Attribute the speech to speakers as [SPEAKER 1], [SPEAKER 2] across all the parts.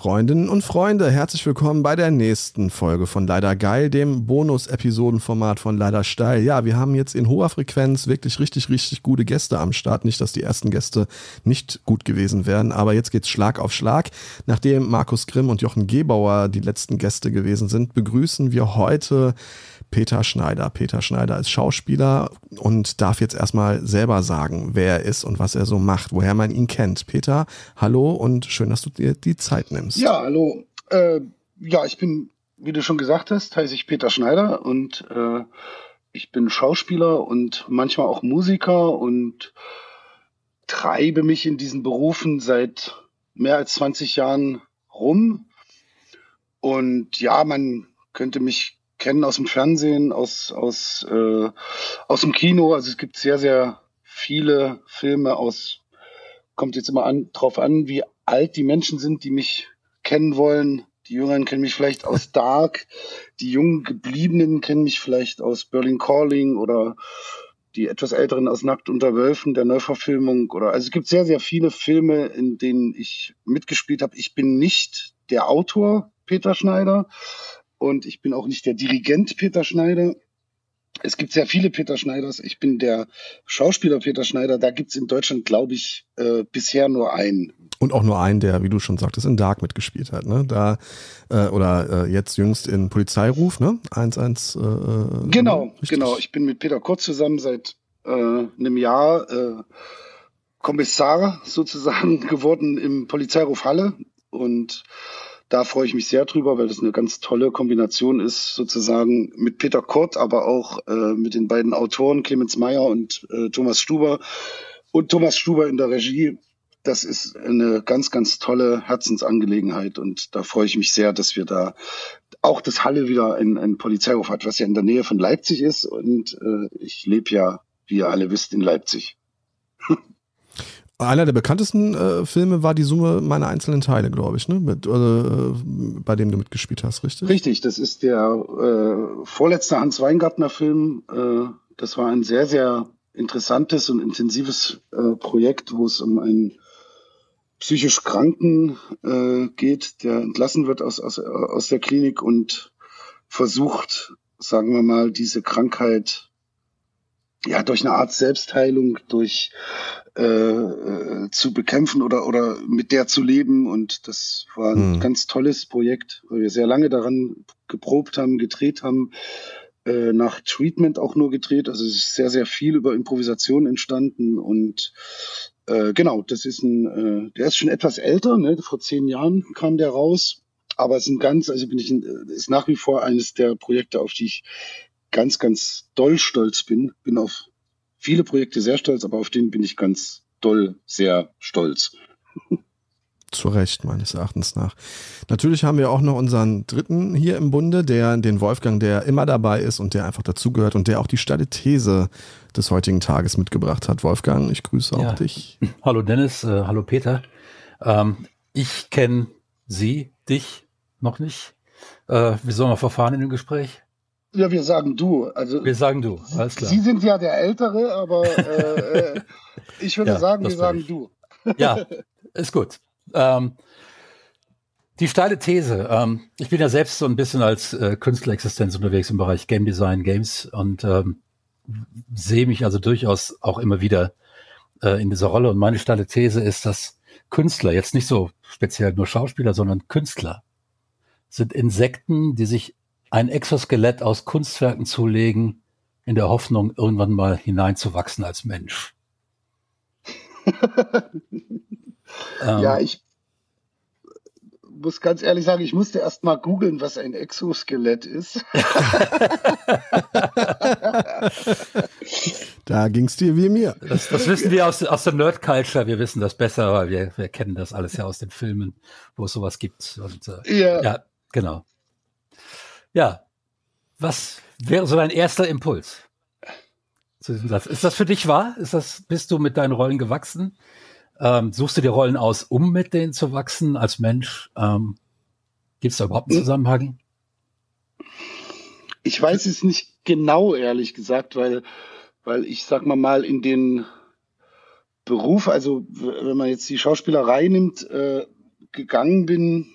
[SPEAKER 1] Freundinnen und Freunde, herzlich willkommen bei der nächsten Folge von Leider Geil, dem Bonus-Episodenformat von Leider Steil. Ja, wir haben jetzt in hoher Frequenz wirklich richtig, richtig gute Gäste am Start. Nicht, dass die ersten Gäste nicht gut gewesen wären, aber jetzt geht's Schlag auf Schlag. Nachdem Markus Grimm und Jochen Gebauer die letzten Gäste gewesen sind, begrüßen wir heute Peter Schneider. Peter Schneider ist Schauspieler und darf jetzt erstmal selber sagen, wer er ist und was er so macht, woher man ihn kennt. Peter, hallo und schön, dass du dir die Zeit nimmst.
[SPEAKER 2] Ja, hallo. Äh, ja, ich bin, wie du schon gesagt hast, heiße ich Peter Schneider und äh, ich bin Schauspieler und manchmal auch Musiker und treibe mich in diesen Berufen seit mehr als 20 Jahren rum. Und ja, man könnte mich kennen aus dem Fernsehen, aus, aus, äh, aus dem Kino. Also es gibt sehr, sehr viele Filme aus, kommt jetzt immer an, drauf an, wie alt die Menschen sind, die mich kennen wollen. Die Jüngeren kennen mich vielleicht aus Dark, die jungen Gebliebenen kennen mich vielleicht aus Berlin Calling oder die etwas älteren aus Nackt unter Wölfen, der Neuverfilmung oder also es gibt sehr, sehr viele Filme, in denen ich mitgespielt habe. Ich bin nicht der Autor Peter Schneider, und ich bin auch nicht der Dirigent Peter Schneider. Es gibt sehr viele Peter Schneiders. Ich bin der Schauspieler Peter Schneider. Da gibt's in Deutschland, glaube ich, äh, bisher nur einen.
[SPEAKER 1] Und auch nur einen, der, wie du schon sagtest, in Dark mitgespielt hat. Ne? Da, äh, oder äh, jetzt jüngst in Polizeiruf, ne? 1-1.
[SPEAKER 2] Äh, genau, richtig? genau. Ich bin mit Peter Kurz zusammen seit äh, einem Jahr äh, Kommissar sozusagen geworden im Polizeiruf Halle. Und da freue ich mich sehr drüber, weil das eine ganz tolle Kombination ist, sozusagen mit Peter Kort, aber auch äh, mit den beiden Autoren Clemens Meyer und äh, Thomas Stuber und Thomas Stuber in der Regie. Das ist eine ganz, ganz tolle Herzensangelegenheit und da freue ich mich sehr, dass wir da auch das Halle wieder ein, ein Polizeihof hat, was ja in der Nähe von Leipzig ist und äh, ich lebe ja, wie ihr alle wisst, in Leipzig.
[SPEAKER 1] Einer der bekanntesten äh, Filme war die Summe meiner einzelnen Teile, glaube ich, ne? Mit, äh, bei dem du mitgespielt hast, richtig?
[SPEAKER 2] Richtig, das ist der äh, vorletzte Hans Weingartner Film. Äh, das war ein sehr, sehr interessantes und intensives äh, Projekt, wo es um einen psychisch Kranken äh, geht, der entlassen wird aus, aus, aus der Klinik und versucht, sagen wir mal, diese Krankheit ja durch eine Art Selbstheilung, durch äh, äh, zu bekämpfen oder, oder mit der zu leben. Und das war ein mhm. ganz tolles Projekt, weil wir sehr lange daran geprobt haben, gedreht haben, äh, nach Treatment auch nur gedreht. Also es ist sehr, sehr viel über Improvisation entstanden und äh, genau, das ist ein, äh, der ist schon etwas älter, ne? vor zehn Jahren kam der raus. Aber es ist ein ganz, also bin ich, ein, ist nach wie vor eines der Projekte, auf die ich ganz, ganz doll stolz bin. Bin auf viele Projekte sehr stolz, aber auf den bin ich ganz doll sehr stolz.
[SPEAKER 1] Zu Recht, meines Erachtens nach. Natürlich haben wir auch noch unseren dritten hier im Bunde, der den Wolfgang, der immer dabei ist und der einfach dazugehört und der auch die steile These des heutigen Tages mitgebracht hat. Wolfgang, ich grüße auch ja. dich.
[SPEAKER 3] Hallo Dennis, äh, hallo Peter. Ähm, ich kenne Sie, dich noch nicht. Äh, wie sollen wir verfahren in dem Gespräch?
[SPEAKER 2] Ja, wir sagen du.
[SPEAKER 3] Also, wir sagen du,
[SPEAKER 2] alles klar. Sie sind ja der Ältere, aber äh, äh ich würde ja, sagen, wir sagen du.
[SPEAKER 3] Ja, ist gut. Ähm, die steile These. Ähm, ich bin ja selbst so ein bisschen als äh, Künstlerixistenz unterwegs im Bereich Game Design, Games und ähm, sehe mich also durchaus auch immer wieder äh, in dieser Rolle. Und meine steile These ist, dass Künstler, jetzt nicht so speziell nur Schauspieler, sondern Künstler, sind Insekten, die sich ein Exoskelett aus Kunstwerken zulegen, in der Hoffnung, irgendwann mal hineinzuwachsen als Mensch.
[SPEAKER 2] ja, ähm, ich muss ganz ehrlich sagen, ich musste erst mal googeln, was ein Exoskelett ist.
[SPEAKER 1] da ging es dir wie mir.
[SPEAKER 3] Das, das wissen wir aus, aus der Nerd-Culture. Wir wissen das besser, weil wir, wir kennen das alles ja aus den Filmen, wo es sowas gibt. Und, äh, ja. ja, genau. Ja, was wäre so dein erster Impuls zu diesem Satz? Ist das für dich wahr? Ist das, bist du mit deinen Rollen gewachsen? Ähm, suchst du dir Rollen aus, um mit denen zu wachsen als Mensch? Ähm, Gibt es da überhaupt einen. Zusammenhang?
[SPEAKER 2] Ich weiß es nicht genau, ehrlich gesagt, weil, weil ich sag mal mal in den Beruf, also wenn man jetzt die Schauspielerei nimmt, äh, gegangen bin,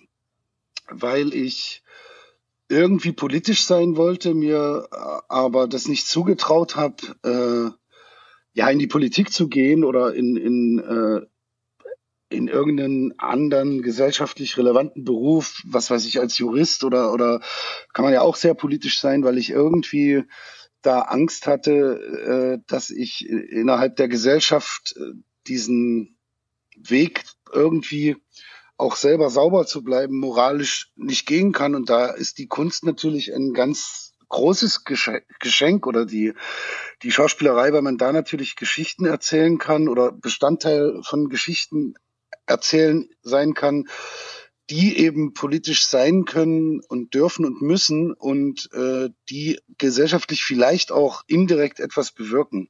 [SPEAKER 2] weil ich irgendwie politisch sein wollte, mir aber das nicht zugetraut habe, äh, ja, in die Politik zu gehen oder in, in, äh, in irgendeinen anderen gesellschaftlich relevanten Beruf, was weiß ich, als Jurist oder, oder kann man ja auch sehr politisch sein, weil ich irgendwie da Angst hatte, äh, dass ich innerhalb der Gesellschaft äh, diesen Weg irgendwie auch selber sauber zu bleiben, moralisch nicht gehen kann. Und da ist die Kunst natürlich ein ganz großes Geschenk oder die, die Schauspielerei, weil man da natürlich Geschichten erzählen kann oder Bestandteil von Geschichten erzählen sein kann, die eben politisch sein können und dürfen und müssen und äh, die gesellschaftlich vielleicht auch indirekt etwas bewirken.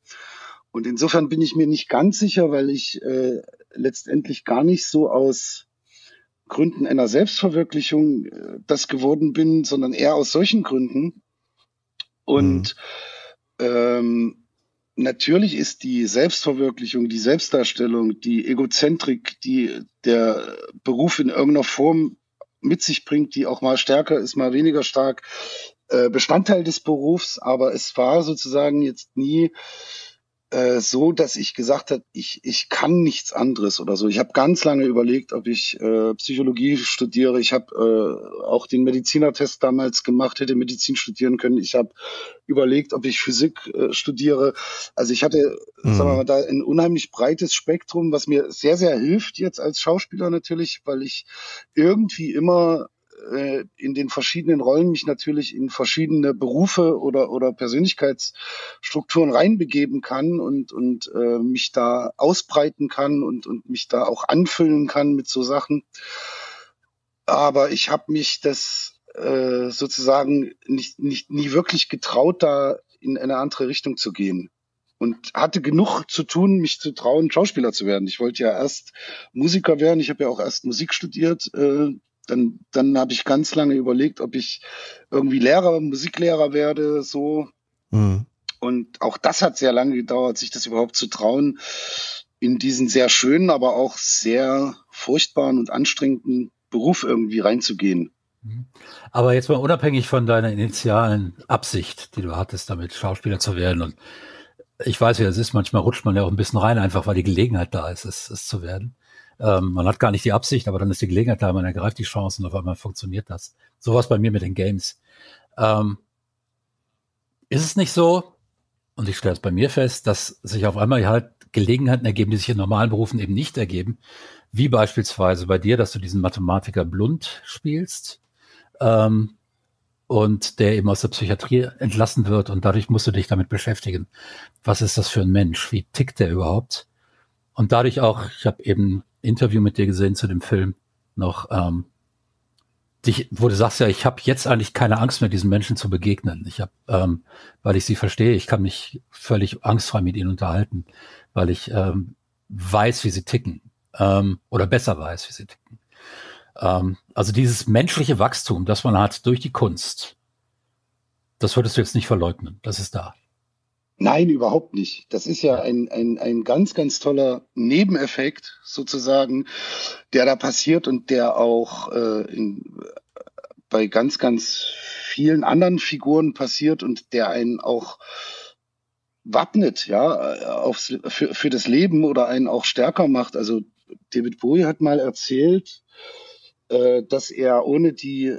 [SPEAKER 2] Und insofern bin ich mir nicht ganz sicher, weil ich äh, letztendlich gar nicht so aus Gründen einer Selbstverwirklichung äh, das geworden bin, sondern eher aus solchen Gründen. Und mhm. ähm, natürlich ist die Selbstverwirklichung, die Selbstdarstellung, die Egozentrik, die der Beruf in irgendeiner Form mit sich bringt, die auch mal stärker ist, mal weniger stark, äh, Bestandteil des Berufs. Aber es war sozusagen jetzt nie äh, so, dass ich gesagt habe, ich, ich kann nichts anderes oder so. Ich habe ganz lange überlegt, ob ich äh, Psychologie studiere. Ich habe äh, auch den Medizinertest damals gemacht, hätte Medizin studieren können. Ich habe überlegt, ob ich Physik äh, studiere. Also ich hatte, mhm. sagen wir mal, da ein unheimlich breites Spektrum, was mir sehr, sehr hilft jetzt als Schauspieler natürlich, weil ich irgendwie immer äh, in den verschiedenen Rollen mich natürlich in verschiedene Berufe oder, oder Persönlichkeitsstrukturen reinbegeben kann und, und äh, mich da ausbreiten kann und, und mich da auch anfüllen kann mit so Sachen. Aber ich habe mich das äh, sozusagen nicht, nicht, nie wirklich getraut, da in eine andere Richtung zu gehen und hatte genug zu tun, mich zu trauen, Schauspieler zu werden. Ich wollte ja erst Musiker werden. Ich habe ja auch erst Musik studiert. Äh, dann, dann habe ich ganz lange überlegt, ob ich irgendwie Lehrer, Musiklehrer werde, so. Mhm. Und auch das hat sehr lange gedauert, sich das überhaupt zu trauen, in diesen sehr schönen, aber auch sehr furchtbaren und anstrengenden Beruf irgendwie reinzugehen.
[SPEAKER 3] Mhm. Aber jetzt mal unabhängig von deiner initialen Absicht, die du hattest, damit Schauspieler zu werden. Und ich weiß, wie das ist, manchmal rutscht man ja auch ein bisschen rein, einfach weil die Gelegenheit da ist, es, es zu werden. Ähm, man hat gar nicht die Absicht, aber dann ist die Gelegenheit da, man ergreift die Chance und auf einmal funktioniert das. Sowas bei mir mit den Games. Ähm, ist es nicht so, und ich stelle es bei mir fest, dass sich auf einmal halt Gelegenheiten ergeben, die sich in normalen Berufen eben nicht ergeben, wie beispielsweise bei dir, dass du diesen Mathematiker Blund spielst ähm, und der eben aus der Psychiatrie entlassen wird und dadurch musst du dich damit beschäftigen. Was ist das für ein Mensch? Wie tickt der überhaupt? Und dadurch auch, ich habe eben Interview mit dir gesehen zu dem Film noch, ähm, dich, wo du sagst ja, ich habe jetzt eigentlich keine Angst mehr, diesen Menschen zu begegnen. Ich habe, ähm, weil ich sie verstehe, ich kann mich völlig angstfrei mit ihnen unterhalten, weil ich ähm, weiß, wie sie ticken ähm, oder besser weiß, wie sie ticken. Ähm, also dieses menschliche Wachstum, das man hat durch die Kunst, das würdest du jetzt nicht verleugnen. Das ist da.
[SPEAKER 2] Nein, überhaupt nicht. Das ist ja ein, ein, ein ganz, ganz toller Nebeneffekt sozusagen, der da passiert und der auch äh, in, bei ganz, ganz vielen anderen Figuren passiert und der einen auch wappnet, ja, aufs, für, für das Leben oder einen auch stärker macht. Also David Bowie hat mal erzählt, äh, dass er ohne die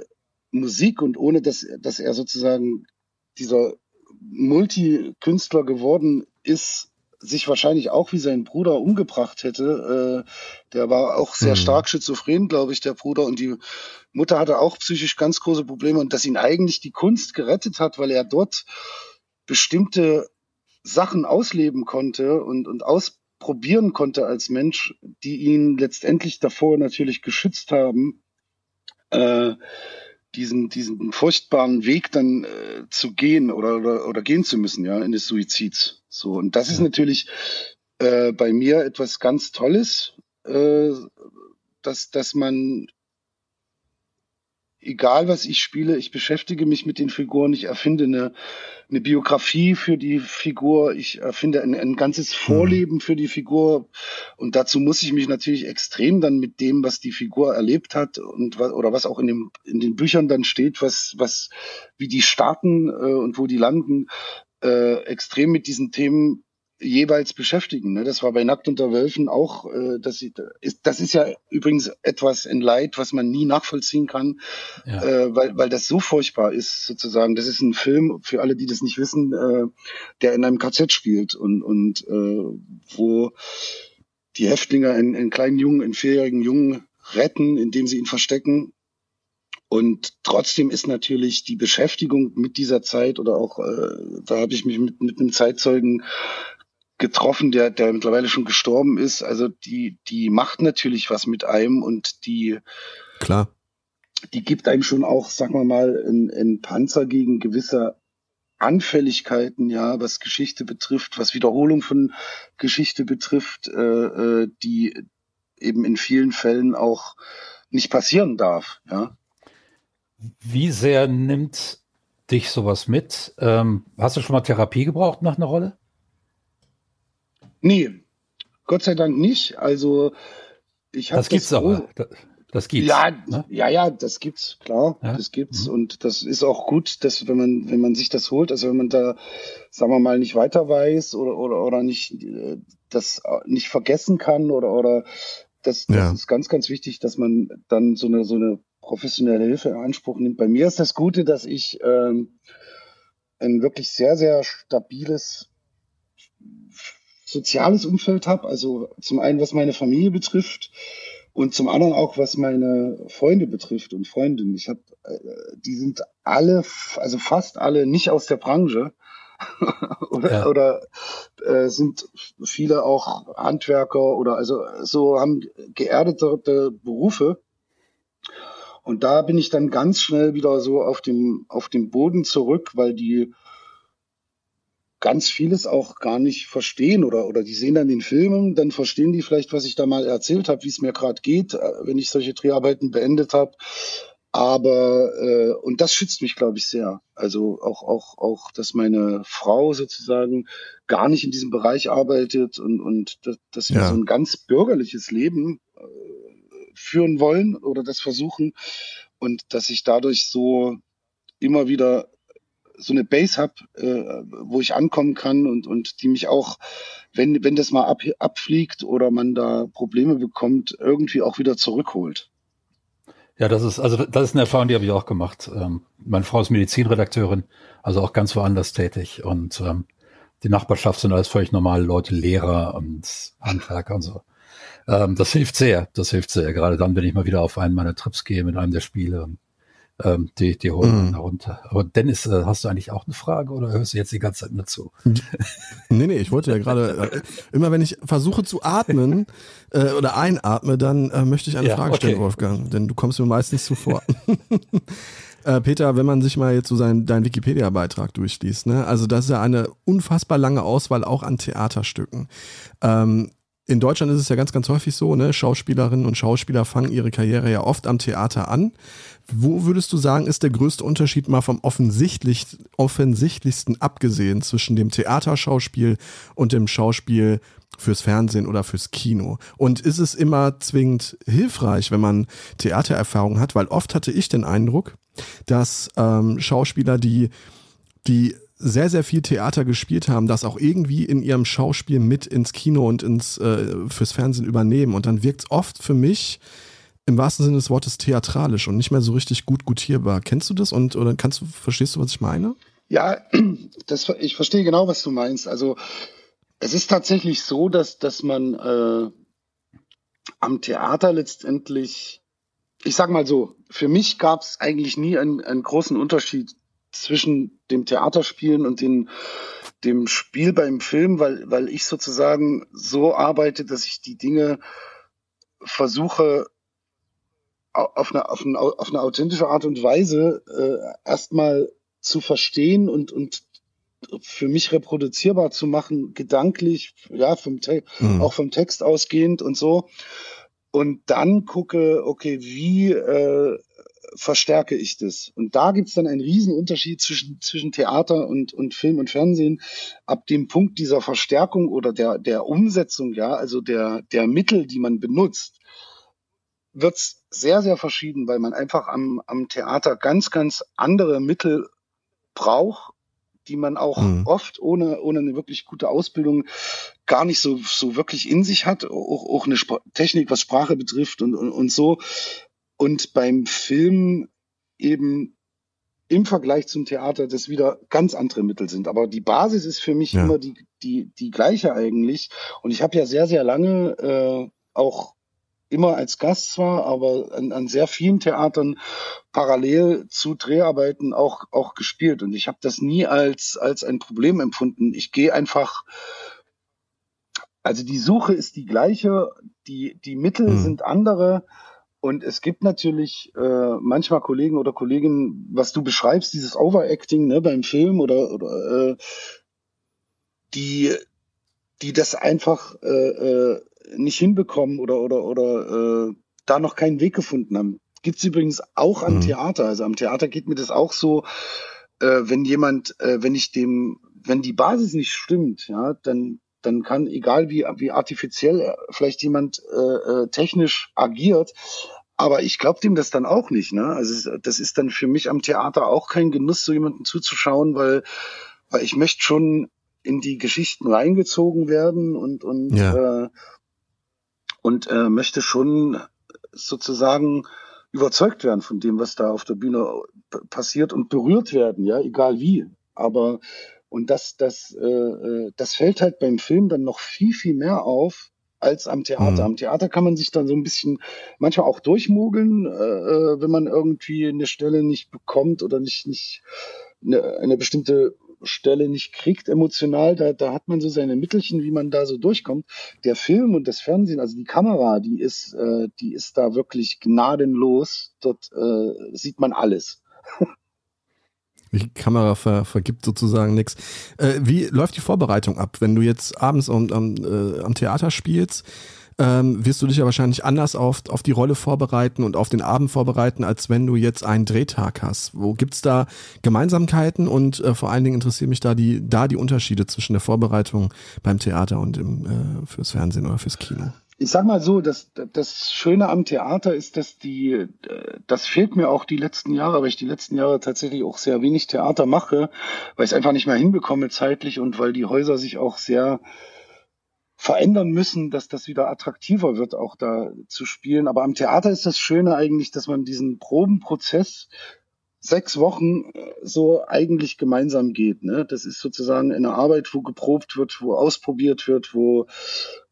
[SPEAKER 2] Musik und ohne dass, dass er sozusagen dieser Multikünstler geworden ist, sich wahrscheinlich auch wie sein Bruder umgebracht hätte. Äh, der war auch sehr mhm. stark schizophren, glaube ich, der Bruder. Und die Mutter hatte auch psychisch ganz große Probleme. Und dass ihn eigentlich die Kunst gerettet hat, weil er dort bestimmte Sachen ausleben konnte und, und ausprobieren konnte als Mensch, die ihn letztendlich davor natürlich geschützt haben. Äh, diesen, diesen furchtbaren Weg dann äh, zu gehen oder, oder, oder gehen zu müssen, ja, in des Suizids. So, und das ist natürlich äh, bei mir etwas ganz Tolles, äh, dass, dass man egal was ich spiele, ich beschäftige mich mit den Figuren, ich erfinde eine, eine Biografie für die Figur, ich erfinde ein, ein ganzes mhm. Vorleben für die Figur und dazu muss ich mich natürlich extrem dann mit dem, was die Figur erlebt hat und oder was auch in, dem, in den Büchern dann steht, was, was, wie die starten äh, und wo die landen, äh, extrem mit diesen Themen jeweils beschäftigen. Ne? Das war bei Nackt unter Wölfen auch, äh, das, ist, das ist ja übrigens etwas in Leid, was man nie nachvollziehen kann, ja. äh, weil, weil das so furchtbar ist, sozusagen. Das ist ein Film, für alle, die das nicht wissen, äh, der in einem KZ spielt und, und äh, wo die Häftlinge einen, einen kleinen Jungen, einen vierjährigen Jungen retten, indem sie ihn verstecken und trotzdem ist natürlich die Beschäftigung mit dieser Zeit oder auch, äh, da habe ich mich mit, mit einem Zeitzeugen getroffen, der, der mittlerweile schon gestorben ist. Also die, die macht natürlich was mit einem und die,
[SPEAKER 1] klar,
[SPEAKER 2] die gibt einem schon auch, sagen wir mal, einen Panzer gegen gewisse Anfälligkeiten, ja, was Geschichte betrifft, was Wiederholung von Geschichte betrifft, äh, äh, die eben in vielen Fällen auch nicht passieren darf, ja.
[SPEAKER 3] Wie sehr nimmt dich sowas mit? Ähm, hast du schon mal Therapie gebraucht nach einer Rolle?
[SPEAKER 2] Nee, Gott sei Dank nicht. Also ich habe
[SPEAKER 3] das gibt's das aber. Das, gibt's.
[SPEAKER 2] Ja, ne? ja, ja, das gibt's klar. Ja? Das gibt's mhm. und das ist auch gut, dass wenn man wenn man sich das holt, also wenn man da, sagen wir mal, nicht weiter weiß oder oder oder nicht äh, das nicht vergessen kann oder oder das, das ja. ist ganz ganz wichtig, dass man dann so eine so eine professionelle Hilfe in Anspruch nimmt. Bei mir ist das Gute, dass ich ähm, ein wirklich sehr sehr stabiles soziales Umfeld habe. Also zum einen, was meine Familie betrifft und zum anderen auch, was meine Freunde betrifft und Freundinnen. Ich habe, äh, die sind alle, also fast alle nicht aus der Branche. oder ja. oder äh, sind viele auch Handwerker oder also so haben geerdete Berufe. Und da bin ich dann ganz schnell wieder so auf dem, auf dem Boden zurück, weil die ganz vieles auch gar nicht verstehen oder, oder die sehen dann den Filmen, dann verstehen die vielleicht, was ich da mal erzählt habe, wie es mir gerade geht, äh, wenn ich solche Dreharbeiten beendet habe. Aber äh, und das schützt mich, glaube ich, sehr. Also auch auch auch, dass meine Frau sozusagen gar nicht in diesem Bereich arbeitet und und dass, dass wir ja. so ein ganz bürgerliches Leben äh, führen wollen oder das versuchen und dass ich dadurch so immer wieder so eine Base habe, äh, wo ich ankommen kann und, und die mich auch, wenn, wenn das mal ab, abfliegt oder man da Probleme bekommt, irgendwie auch wieder zurückholt.
[SPEAKER 3] Ja, das ist, also das ist eine Erfahrung, die habe ich auch gemacht. Ähm, meine Frau ist Medizinredakteurin, also auch ganz woanders tätig und ähm, die Nachbarschaft sind alles völlig normale Leute, Lehrer und Handwerker und so. Ähm, das hilft sehr, das hilft sehr. Gerade dann, wenn ich mal wieder auf einen meiner Trips gehe mit einem der Spiele. Und ähm, die, die holen mm. runter. Aber Dennis, äh, hast du eigentlich auch eine Frage oder hörst du jetzt die ganze Zeit nur zu?
[SPEAKER 1] nee, nee, ich wollte ja gerade, äh, immer wenn ich versuche zu atmen äh, oder einatme, dann äh, möchte ich eine ja, Frage stellen, okay. Wolfgang, denn du kommst mir meistens zuvor. Äh, Peter, wenn man sich mal jetzt so sein, deinen Wikipedia-Beitrag durchliest, ne? also das ist ja eine unfassbar lange Auswahl auch an Theaterstücken. Ähm, in Deutschland ist es ja ganz, ganz häufig so, ne? Schauspielerinnen und Schauspieler fangen ihre Karriere ja oft am Theater an. Wo würdest du sagen, ist der größte Unterschied mal vom offensichtlich, offensichtlichsten abgesehen zwischen dem Theaterschauspiel und dem Schauspiel fürs Fernsehen oder fürs Kino? Und ist es immer zwingend hilfreich, wenn man Theatererfahrung hat? Weil oft hatte ich den Eindruck, dass ähm, Schauspieler, die, die sehr, sehr viel Theater gespielt haben, das auch irgendwie in ihrem Schauspiel mit ins Kino und ins äh, fürs Fernsehen übernehmen. Und dann wirkt es oft für mich im wahrsten Sinne des Wortes theatralisch und nicht mehr so richtig gut gutierbar. Kennst du das und oder kannst du, verstehst du, was ich meine?
[SPEAKER 2] Ja, das, ich verstehe genau, was du meinst. Also es ist tatsächlich so, dass, dass man äh, am Theater letztendlich, ich sag mal so, für mich gab es eigentlich nie einen, einen großen Unterschied zwischen dem Theaterspielen und den, dem Spiel beim Film, weil, weil ich sozusagen so arbeite, dass ich die Dinge versuche auf eine, auf eine, auf eine authentische Art und Weise äh, erstmal zu verstehen und, und für mich reproduzierbar zu machen, gedanklich, ja, vom Te mhm. auch vom Text ausgehend und so. Und dann gucke, okay, wie äh, verstärke ich das. Und da gibt's dann einen riesen Unterschied zwischen, zwischen Theater und, und Film und Fernsehen. Ab dem Punkt dieser Verstärkung oder der, der Umsetzung, ja, also der, der Mittel, die man benutzt, wird's sehr, sehr verschieden, weil man einfach am, am Theater ganz, ganz andere Mittel braucht, die man auch mhm. oft ohne, ohne eine wirklich gute Ausbildung gar nicht so, so wirklich in sich hat, auch, auch eine Sp Technik, was Sprache betrifft und, und, und so. Und beim Film eben im Vergleich zum Theater das wieder ganz andere Mittel sind. Aber die Basis ist für mich ja. immer die, die, die gleiche eigentlich. Und ich habe ja sehr, sehr lange äh, auch immer als Gast zwar, aber an, an sehr vielen Theatern parallel zu Dreharbeiten auch, auch gespielt. Und ich habe das nie als, als ein Problem empfunden. Ich gehe einfach, also die Suche ist die gleiche, die, die Mittel mhm. sind andere. Und es gibt natürlich äh, manchmal Kollegen oder Kolleginnen, was du beschreibst, dieses Overacting ne, beim Film oder, oder äh, die, die das einfach äh, äh, nicht hinbekommen oder oder oder äh, da noch keinen Weg gefunden haben. Gibt's übrigens auch am mhm. Theater. Also am Theater geht mir das auch so, äh, wenn jemand, äh, wenn ich dem, wenn die Basis nicht stimmt, ja, dann dann kann, egal wie, wie artifiziell vielleicht jemand äh, äh, technisch agiert, aber ich glaube dem das dann auch nicht. Ne? Also das ist dann für mich am Theater auch kein Genuss, so jemanden zuzuschauen, weil, weil ich möchte schon in die Geschichten reingezogen werden und, und, ja. äh, und äh, möchte schon sozusagen überzeugt werden von dem, was da auf der Bühne passiert und berührt werden, ja, egal wie. Aber und das, das, äh, äh, das fällt halt beim Film dann noch viel, viel mehr auf als am Theater. Mhm. Am Theater kann man sich dann so ein bisschen manchmal auch durchmogeln, äh, äh, wenn man irgendwie eine Stelle nicht bekommt oder nicht, nicht eine, eine bestimmte Stelle nicht kriegt emotional, da, da hat man so seine Mittelchen, wie man da so durchkommt. Der Film und das Fernsehen, also die Kamera, die ist, äh, die ist da wirklich gnadenlos. Dort äh, sieht man alles.
[SPEAKER 1] Die Kamera ver, vergibt sozusagen nichts. Äh, wie läuft die Vorbereitung ab, wenn du jetzt abends am, am, äh, am Theater spielst? Ähm, wirst du dich ja wahrscheinlich anders auf, auf die Rolle vorbereiten und auf den Abend vorbereiten, als wenn du jetzt einen Drehtag hast. Wo gibt's da Gemeinsamkeiten und äh, vor allen Dingen interessieren mich da die, da die Unterschiede zwischen der Vorbereitung beim Theater und im, äh, fürs Fernsehen oder fürs Kino?
[SPEAKER 2] ich sag mal so, das, das Schöne am Theater ist, dass die, das fehlt mir auch die letzten Jahre, weil ich die letzten Jahre tatsächlich auch sehr wenig Theater mache, weil ich es einfach nicht mehr hinbekomme zeitlich und weil die Häuser sich auch sehr verändern müssen, dass das wieder attraktiver wird, auch da zu spielen. Aber am Theater ist das Schöne eigentlich, dass man diesen Probenprozess sechs Wochen äh, so eigentlich gemeinsam geht. Ne? Das ist sozusagen eine Arbeit, wo geprobt wird, wo ausprobiert wird, wo,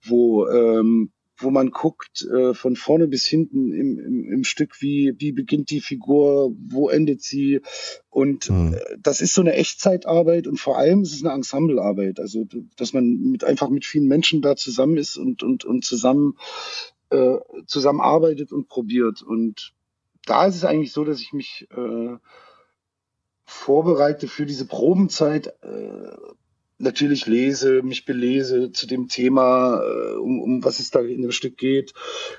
[SPEAKER 2] wo ähm, wo man guckt äh, von vorne bis hinten im, im, im Stück, wie, wie beginnt die Figur, wo endet sie. Und mhm. äh, das ist so eine Echtzeitarbeit und vor allem ist es eine Ensemblearbeit. Also, dass man mit einfach mit vielen Menschen da zusammen ist und, und, und zusammen, äh, zusammenarbeitet und probiert. Und da ist es eigentlich so, dass ich mich äh, vorbereite für diese Probenzeit. Äh, natürlich lese, mich belese zu dem Thema, äh, um, um was es da in dem Stück geht,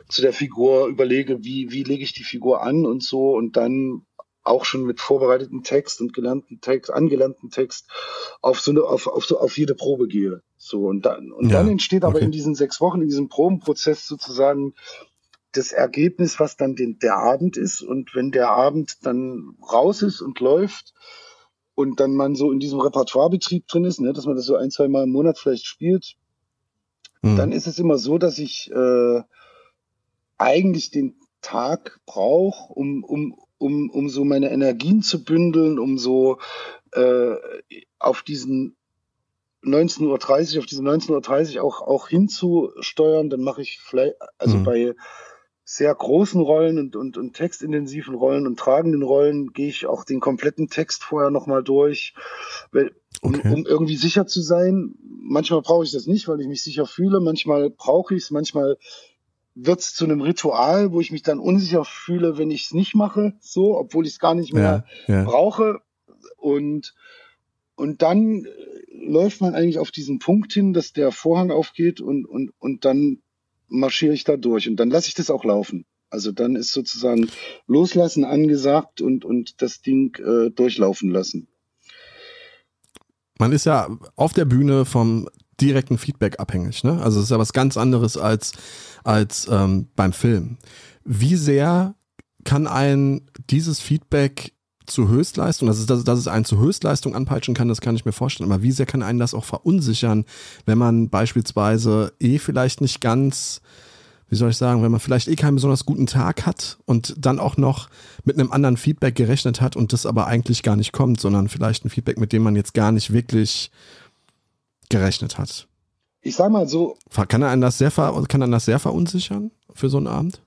[SPEAKER 2] zu der Figur, überlege, wie, wie lege ich die Figur an und so und dann auch schon mit vorbereiteten Text und gelernten Text, angelernten Text auf so eine, auf, auf, so, auf jede Probe gehe. So, und dann, und ja, dann entsteht aber in diesen sechs Wochen, in diesem Probenprozess sozusagen das Ergebnis, was dann den, der Abend ist. Und wenn der Abend dann raus ist und läuft, und dann man so in diesem Repertoirebetrieb drin ist, ne, dass man das so ein, zwei Mal im Monat vielleicht spielt, mhm. dann ist es immer so, dass ich äh, eigentlich den Tag brauche, um, um, um, um so meine Energien zu bündeln, um so äh, auf diesen 19.30 Uhr, auf diese 19.30 Uhr auch, auch hinzusteuern. Dann mache ich vielleicht, also mhm. bei sehr großen Rollen und, und, und textintensiven Rollen und tragenden Rollen gehe ich auch den kompletten Text vorher nochmal durch, weil, okay. um, um irgendwie sicher zu sein. Manchmal brauche ich das nicht, weil ich mich sicher fühle. Manchmal brauche ich es. Manchmal wird es zu einem Ritual, wo ich mich dann unsicher fühle, wenn ich es nicht mache, so, obwohl ich es gar nicht mehr ja, ja. brauche. Und, und dann läuft man eigentlich auf diesen Punkt hin, dass der Vorhang aufgeht und, und, und dann marschiere ich da durch und dann lasse ich das auch laufen. Also dann ist sozusagen loslassen angesagt und, und das Ding äh, durchlaufen lassen.
[SPEAKER 1] Man ist ja auf der Bühne vom direkten Feedback abhängig, ne? Also es ist ja was ganz anderes als, als ähm, beim Film. Wie sehr kann ein dieses Feedback zu Höchstleistung, dass es, dass, dass es einen zu Höchstleistung anpeitschen kann, das kann ich mir vorstellen. Aber wie sehr kann einen das auch verunsichern, wenn man beispielsweise eh vielleicht nicht ganz, wie soll ich sagen, wenn man vielleicht eh keinen besonders guten Tag hat und dann auch noch mit einem anderen Feedback gerechnet hat und das aber eigentlich gar nicht kommt, sondern vielleicht ein Feedback, mit dem man jetzt gar nicht wirklich gerechnet hat.
[SPEAKER 2] Ich sag mal so.
[SPEAKER 1] Kann einen das sehr, kann einen das sehr verunsichern für so einen Abend?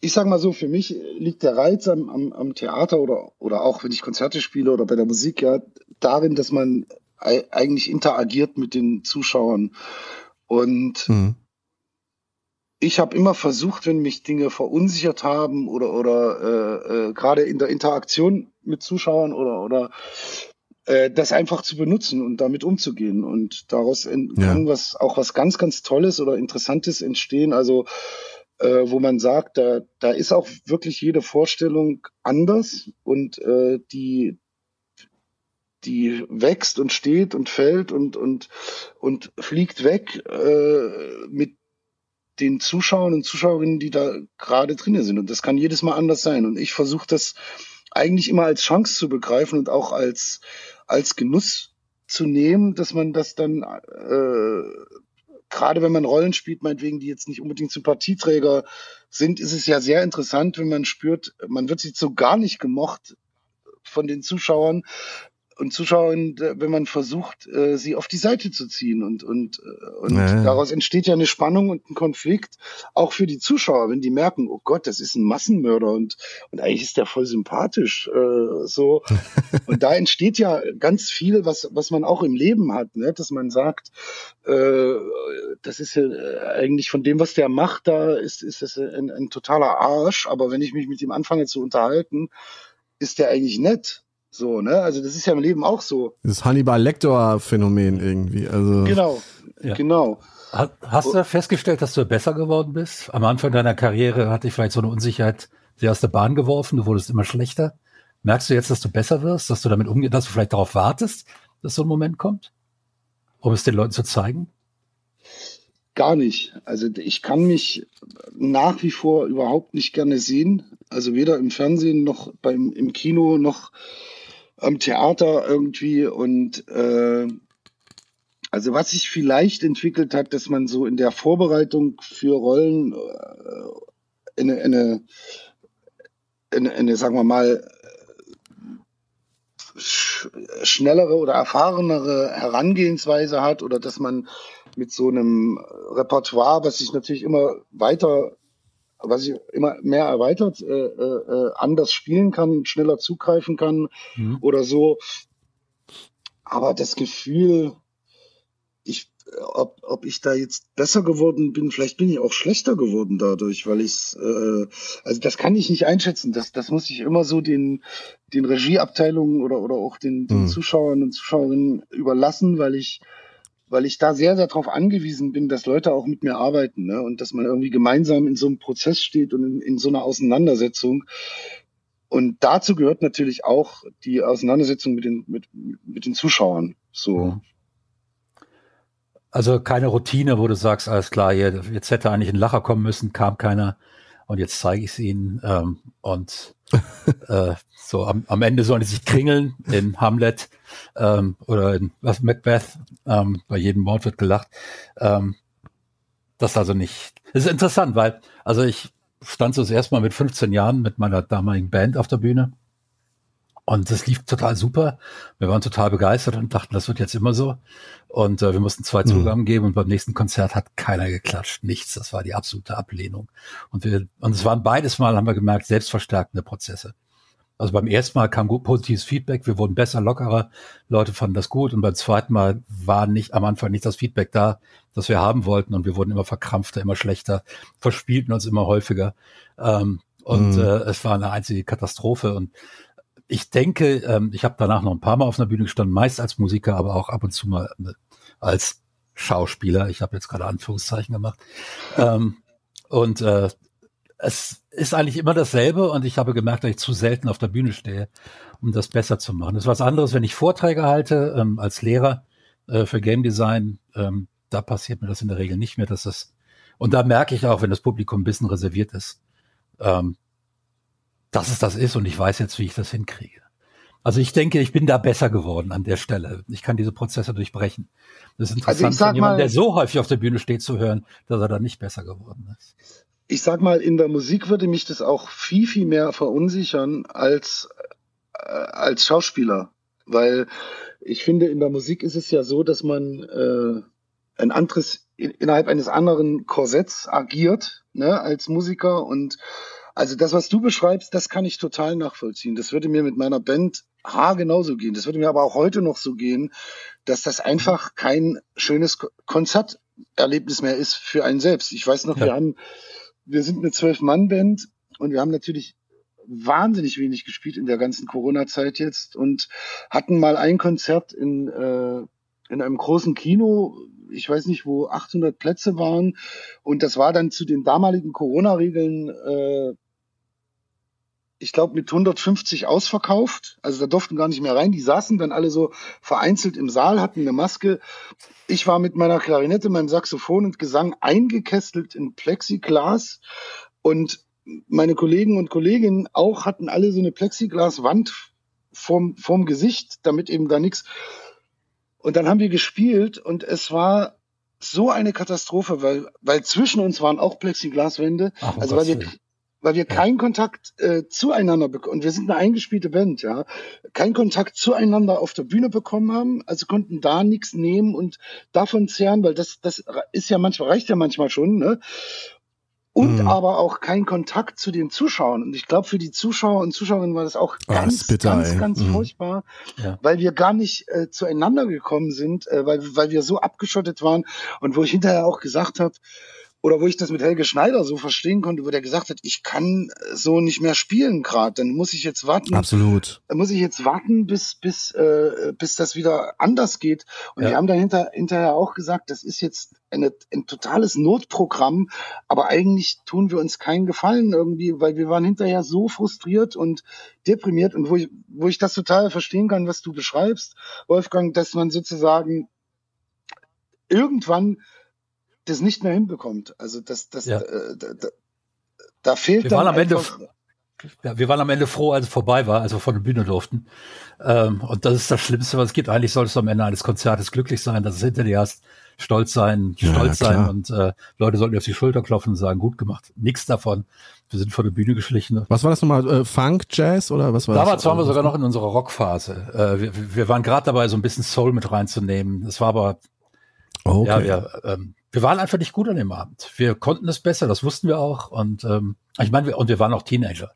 [SPEAKER 2] Ich sage mal so, für mich liegt der Reiz am, am, am, Theater oder, oder auch wenn ich Konzerte spiele oder bei der Musik ja darin, dass man eigentlich interagiert mit den Zuschauern. Und mhm. ich habe immer versucht, wenn mich Dinge verunsichert haben oder, oder äh, äh, gerade in der Interaktion mit Zuschauern oder, oder äh, das einfach zu benutzen und damit umzugehen. Und daraus ja. kann was auch was ganz, ganz Tolles oder Interessantes entstehen. Also äh, wo man sagt, da, da ist auch wirklich jede Vorstellung anders und äh, die, die wächst und steht und fällt und, und, und fliegt weg äh, mit den Zuschauern und Zuschauerinnen, die da gerade drinnen sind. Und das kann jedes Mal anders sein. Und ich versuche das eigentlich immer als Chance zu begreifen und auch als, als Genuss zu nehmen, dass man das dann äh, gerade wenn man Rollen spielt, meinetwegen, die jetzt nicht unbedingt Sympathieträger sind, ist es ja sehr interessant, wenn man spürt, man wird sich so gar nicht gemocht von den Zuschauern, und Zuschauern, wenn man versucht, äh, sie auf die Seite zu ziehen. Und, und, äh, und ja. daraus entsteht ja eine Spannung und ein Konflikt, auch für die Zuschauer, wenn die merken, oh Gott, das ist ein Massenmörder und, und eigentlich ist der voll sympathisch. Äh, so. und da entsteht ja ganz viel, was, was man auch im Leben hat, ne? dass man sagt, äh, das ist ja eigentlich von dem, was der macht, da ist, ist das ein, ein totaler Arsch. Aber wenn ich mich mit ihm anfange zu unterhalten, ist der eigentlich nett. So, ne? Also das ist ja im Leben auch so.
[SPEAKER 1] Das Hannibal-Lecter-Phänomen irgendwie. Also.
[SPEAKER 2] Genau, ja. genau.
[SPEAKER 3] Hast du festgestellt, dass du besser geworden bist? Am Anfang deiner Karriere hatte ich vielleicht so eine Unsicherheit sehr aus der Bahn geworfen, du wurdest immer schlechter. Merkst du jetzt, dass du besser wirst, dass du damit umgehst, dass du vielleicht darauf wartest, dass so ein Moment kommt? Um es den Leuten zu zeigen?
[SPEAKER 2] Gar nicht. Also ich kann mich nach wie vor überhaupt nicht gerne sehen. Also weder im Fernsehen noch beim im Kino noch am Theater irgendwie und äh, also was sich vielleicht entwickelt hat, dass man so in der Vorbereitung für Rollen äh, eine, eine, eine, eine, sagen wir mal, sch schnellere oder erfahrenere Herangehensweise hat oder dass man mit so einem Repertoire, was sich natürlich immer weiter was sich immer mehr erweitert, äh, äh, anders spielen kann, schneller zugreifen kann mhm. oder so. Aber das Gefühl, ich, ob, ob ich da jetzt besser geworden bin, vielleicht bin ich auch schlechter geworden dadurch, weil ich äh, also das kann ich nicht einschätzen. Das, das muss ich immer so den, den Regieabteilungen oder, oder auch den, den mhm. Zuschauern und Zuschauerinnen überlassen, weil ich weil ich da sehr, sehr darauf angewiesen bin, dass Leute auch mit mir arbeiten ne? und dass man irgendwie gemeinsam in so einem Prozess steht und in, in so einer Auseinandersetzung. Und dazu gehört natürlich auch die Auseinandersetzung mit den, mit, mit den Zuschauern. So.
[SPEAKER 3] Also keine Routine, wo du sagst, alles klar, jetzt hätte eigentlich ein Lacher kommen müssen, kam keiner und jetzt zeige ich es ihnen. Ähm, und äh, so am, am Ende sollen sie sich kringeln in Hamlet ähm, oder in was Macbeth. Ähm, bei jedem Wort wird gelacht. Ähm, das also nicht. Das ist interessant, weil also ich stand so das erste Mal mit 15 Jahren mit meiner damaligen Band auf der Bühne und das lief total super. Wir waren total begeistert und dachten, das wird jetzt immer so. Und äh, wir mussten zwei mhm. Zugaben geben und beim nächsten Konzert hat keiner geklatscht. Nichts. Das war die absolute Ablehnung. Und wir, und es waren beides Mal, haben wir gemerkt, selbstverstärkende Prozesse. Also beim ersten Mal kam gut positives Feedback, wir wurden besser, lockerer, Leute fanden das gut und beim zweiten Mal war nicht am Anfang nicht das Feedback da, das wir haben wollten und wir wurden immer verkrampfter, immer schlechter, verspielten uns immer häufiger ähm, und mhm. äh, es war eine einzige Katastrophe und ich denke, ähm, ich habe danach noch ein paar Mal auf einer Bühne gestanden, meist als Musiker, aber auch ab und zu mal äh, als Schauspieler. Ich habe jetzt gerade Anführungszeichen gemacht. Ähm, und äh, es ist eigentlich immer dasselbe und ich habe gemerkt, dass ich zu selten auf der Bühne stehe, um das besser zu machen. Das ist was anderes, wenn ich Vorträge halte ähm, als Lehrer äh, für Game Design. Ähm, da passiert mir das in der Regel nicht mehr, dass das und da merke ich auch, wenn das Publikum ein bisschen reserviert ist, ähm, dass es das ist und ich weiß jetzt, wie ich das hinkriege. Also ich denke, ich bin da besser geworden an der Stelle. Ich kann diese Prozesse durchbrechen. Das ist interessant, also von jemandem, der so häufig auf der Bühne steht, zu hören, dass er da nicht besser geworden ist.
[SPEAKER 2] Ich sag mal, in der Musik würde mich das auch viel, viel mehr verunsichern als, äh, als Schauspieler. Weil ich finde, in der Musik ist es ja so, dass man äh, ein anderes, in, innerhalb eines anderen Korsetts agiert, ne, als Musiker und also das, was du beschreibst, das kann ich total nachvollziehen. Das würde mir mit meiner Band H genauso gehen. Das würde mir aber auch heute noch so gehen, dass das einfach kein schönes Konzerterlebnis mehr ist für einen selbst. Ich weiß noch, ja. wir haben, wir sind eine Zwölf-Mann-Band und wir haben natürlich wahnsinnig wenig gespielt in der ganzen Corona-Zeit jetzt und hatten mal ein Konzert in, äh, in einem großen Kino, ich weiß nicht, wo 800 Plätze waren. Und das war dann zu den damaligen Corona-Regeln äh, ich glaube, mit 150 ausverkauft. Also da durften gar nicht mehr rein. Die saßen dann alle so vereinzelt im Saal, hatten eine Maske. Ich war mit meiner Klarinette, meinem Saxophon und Gesang eingekestelt in Plexiglas. Und meine Kollegen und Kolleginnen auch hatten alle so eine Plexiglaswand vorm, vorm Gesicht, damit eben da nichts. Und dann haben wir gespielt und es war so eine Katastrophe, weil, weil zwischen uns waren auch Plexiglaswände. Ach, also weil wir, weil wir keinen Kontakt äh, zueinander bekommen. Und wir sind eine eingespielte Band, ja. Keinen Kontakt zueinander auf der Bühne bekommen haben, also konnten da nichts nehmen und davon zehren, weil das, das ist ja manchmal, reicht ja manchmal schon, ne? und mhm. aber auch kein Kontakt zu den Zuschauern. Und ich glaube, für die Zuschauer und Zuschauerinnen war das auch oh, ganz, bitter, ganz, ey. ganz mhm. furchtbar, ja. weil wir gar nicht äh, zueinander gekommen sind, äh, weil, weil wir so abgeschottet waren und wo ich hinterher auch gesagt habe, oder wo ich das mit Helge Schneider so verstehen konnte, wo der gesagt hat, ich kann so nicht mehr spielen gerade, dann muss ich jetzt warten.
[SPEAKER 1] Absolut.
[SPEAKER 2] Dann muss ich jetzt warten, bis bis äh, bis das wieder anders geht. Und ja. wir haben dann hinter, hinterher auch gesagt, das ist jetzt eine, ein totales Notprogramm, aber eigentlich tun wir uns keinen Gefallen irgendwie, weil wir waren hinterher so frustriert und deprimiert und wo ich wo ich das total verstehen kann, was du beschreibst, Wolfgang, dass man sozusagen irgendwann das nicht mehr hinbekommt. Also das, das, ja. äh, da, da, fehlt
[SPEAKER 3] wir dann waren am Ende, ja, wir waren am Ende froh, als es vorbei war, als wir von der Bühne durften. Ähm, und das ist das Schlimmste, was es gibt. Eigentlich solltest du am Ende eines Konzertes glücklich sein, dass es hinter dir hast, stolz sein, ja, stolz sein und äh, Leute sollten dir auf die Schulter klopfen und sagen, gut gemacht. Nichts davon. Wir sind vor der Bühne geschlichen.
[SPEAKER 1] Was war das nochmal? Äh, Funk, Jazz oder was war
[SPEAKER 3] Damals
[SPEAKER 1] das?
[SPEAKER 3] Damals waren wir sogar noch in unserer Rockphase. Äh, wir, wir waren gerade dabei, so ein bisschen Soul mit reinzunehmen. Das war aber okay. ja, wir, ähm, wir waren einfach nicht gut an dem Abend. Wir konnten es besser, das wussten wir auch. Und ähm, ich meine, wir, und wir waren auch Teenager.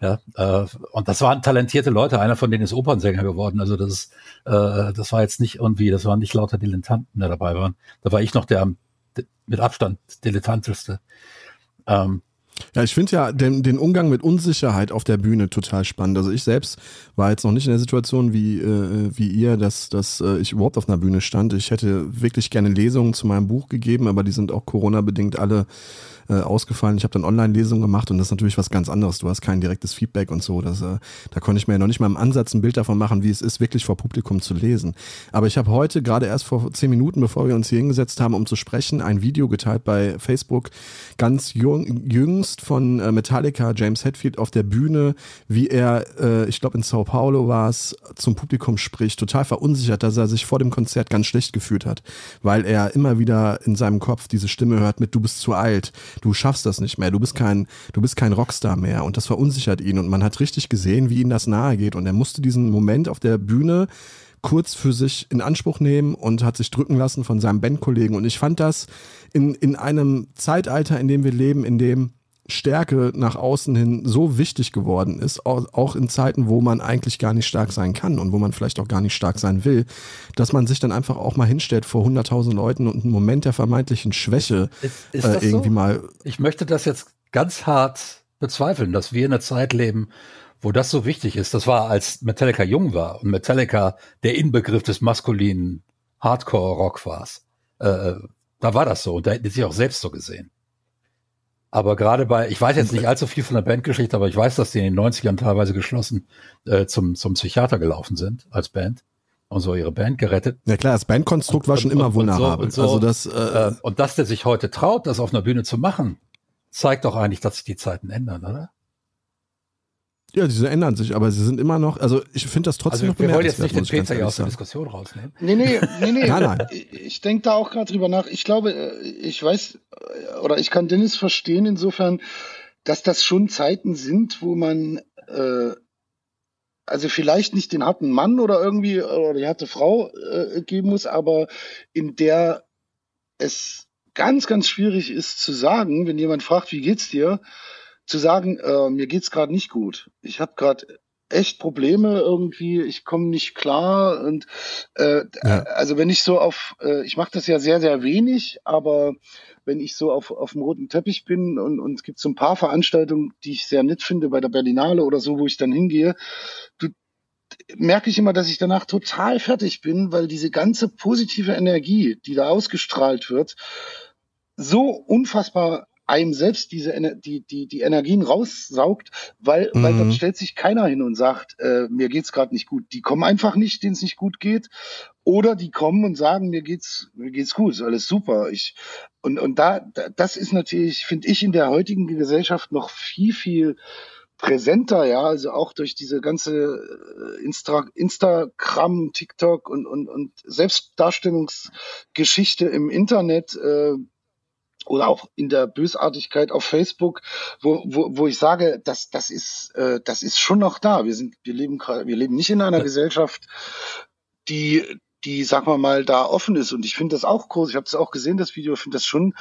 [SPEAKER 3] Ja, äh, und das waren talentierte Leute. Einer von denen ist Opernsänger geworden. Also das ist, äh, das war jetzt nicht irgendwie, das waren nicht lauter Dilettanten, die dabei waren. Da war ich noch der mit Abstand dilettanteste.
[SPEAKER 1] Ähm, ja, ich finde ja den, den Umgang mit Unsicherheit auf der Bühne total spannend. Also ich selbst war jetzt noch nicht in der Situation wie, äh, wie ihr, dass, dass äh, ich überhaupt auf einer Bühne stand. Ich hätte wirklich gerne Lesungen zu meinem Buch gegeben, aber die sind auch Corona-bedingt alle äh, ausgefallen. Ich habe dann Online-Lesungen gemacht und das ist natürlich was ganz anderes. Du hast kein direktes Feedback und so. Das, äh, da konnte ich mir ja noch nicht mal im Ansatz ein Bild davon machen, wie es ist, wirklich vor Publikum zu lesen. Aber ich habe heute, gerade erst vor zehn Minuten, bevor wir uns hier hingesetzt haben, um zu sprechen, ein Video geteilt bei Facebook, ganz jung, jüngst von äh, Metallica, James Hetfield auf der Bühne, wie er, äh, ich glaube in Sao Paulo war es, zum Publikum spricht, total verunsichert, dass er sich vor dem Konzert ganz schlecht gefühlt hat, weil er immer wieder in seinem Kopf diese Stimme hört mit, du bist zu alt, du schaffst das nicht mehr, du bist kein, du bist kein Rockstar mehr. Und das verunsichert ihn. Und man hat richtig gesehen, wie ihm das nahe geht. Und er musste diesen Moment auf der Bühne kurz für sich in Anspruch nehmen und hat sich drücken lassen von seinem Bandkollegen. Und ich fand das in, in einem Zeitalter, in dem wir leben, in dem Stärke nach außen hin so wichtig geworden ist, auch in Zeiten, wo man eigentlich gar nicht stark sein kann und wo man vielleicht auch gar nicht stark sein will, dass man sich dann einfach auch mal hinstellt vor 100.000 Leuten und einen Moment der vermeintlichen Schwäche ist, ist äh, irgendwie so? mal.
[SPEAKER 3] Ich möchte das jetzt ganz hart bezweifeln, dass wir in einer Zeit leben, wo das so wichtig ist. Das war, als Metallica jung war und Metallica der Inbegriff des maskulinen Hardcore-Rock war. Äh, da war das so und da hätte sie auch selbst so gesehen. Aber gerade bei, ich weiß jetzt nicht allzu viel von der Bandgeschichte, aber ich weiß, dass die in den 90ern teilweise geschlossen äh, zum, zum Psychiater gelaufen sind als Band und so ihre Band gerettet.
[SPEAKER 1] Ja klar, das Bandkonstrukt war schon und, immer und, vulnerabel.
[SPEAKER 3] Und so, also das, äh, äh, und dass der sich heute traut, das auf einer Bühne zu machen, zeigt doch eigentlich, dass sich die Zeiten ändern, oder?
[SPEAKER 1] Ja, diese ändern sich, aber sie sind immer noch, also ich finde das trotzdem
[SPEAKER 3] also, noch Wir wollen jetzt nicht den Peter hier aus der Diskussion rausnehmen.
[SPEAKER 2] Nee, nee, nee, nee. nein, nein. Ich denke da auch gerade drüber nach. Ich glaube, äh, ich weiß, äh, oder ich kann Dennis verstehen insofern, dass das schon Zeiten sind, wo man äh, also vielleicht nicht den harten Mann oder irgendwie oder die harte Frau äh, geben muss, aber in der es ganz, ganz schwierig ist zu sagen, wenn jemand fragt, wie geht's dir, zu sagen, äh, mir geht's gerade nicht gut. Ich habe gerade echt Probleme irgendwie, ich komme nicht klar und äh, ja. also wenn ich so auf, äh, ich mache das ja sehr, sehr wenig, aber wenn ich so auf, auf dem roten Teppich bin und, und es gibt so ein paar Veranstaltungen, die ich sehr nett finde, bei der Berlinale oder so, wo ich dann hingehe, du, merke ich immer, dass ich danach total fertig bin, weil diese ganze positive Energie, die da ausgestrahlt wird, so unfassbar einem selbst diese die, die, die Energien raussaugt, weil, mhm. weil dort stellt sich keiner hin und sagt, äh, mir geht's gerade nicht gut. Die kommen einfach nicht, denen es nicht gut geht. Oder die kommen und sagen, mir geht's, mir geht's gut, ist alles super. Ich, und, und da, das ist natürlich, finde ich, in der heutigen Gesellschaft noch viel, viel präsenter, ja, also auch durch diese ganze äh, Insta Instagram, TikTok und, und, und Selbstdarstellungsgeschichte im Internet, äh, oder auch in der Bösartigkeit auf Facebook, wo, wo, wo ich sage, das, das ist, äh, das ist schon noch da. Wir sind, wir leben wir leben nicht in einer. Gesellschaft, die, die, sag mal mal, da offen ist. Und ich finde das auch groß. Ich habe das auch gesehen, das Video. Ich finde das schon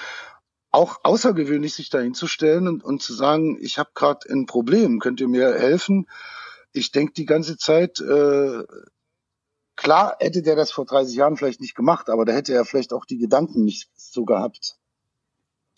[SPEAKER 2] auch außergewöhnlich, sich da hinzustellen und, und zu sagen, ich habe gerade ein Problem, könnt ihr mir helfen? Ich denke die ganze Zeit, äh, klar hätte der das vor 30 Jahren vielleicht nicht gemacht, aber da hätte er vielleicht auch die Gedanken nicht so gehabt.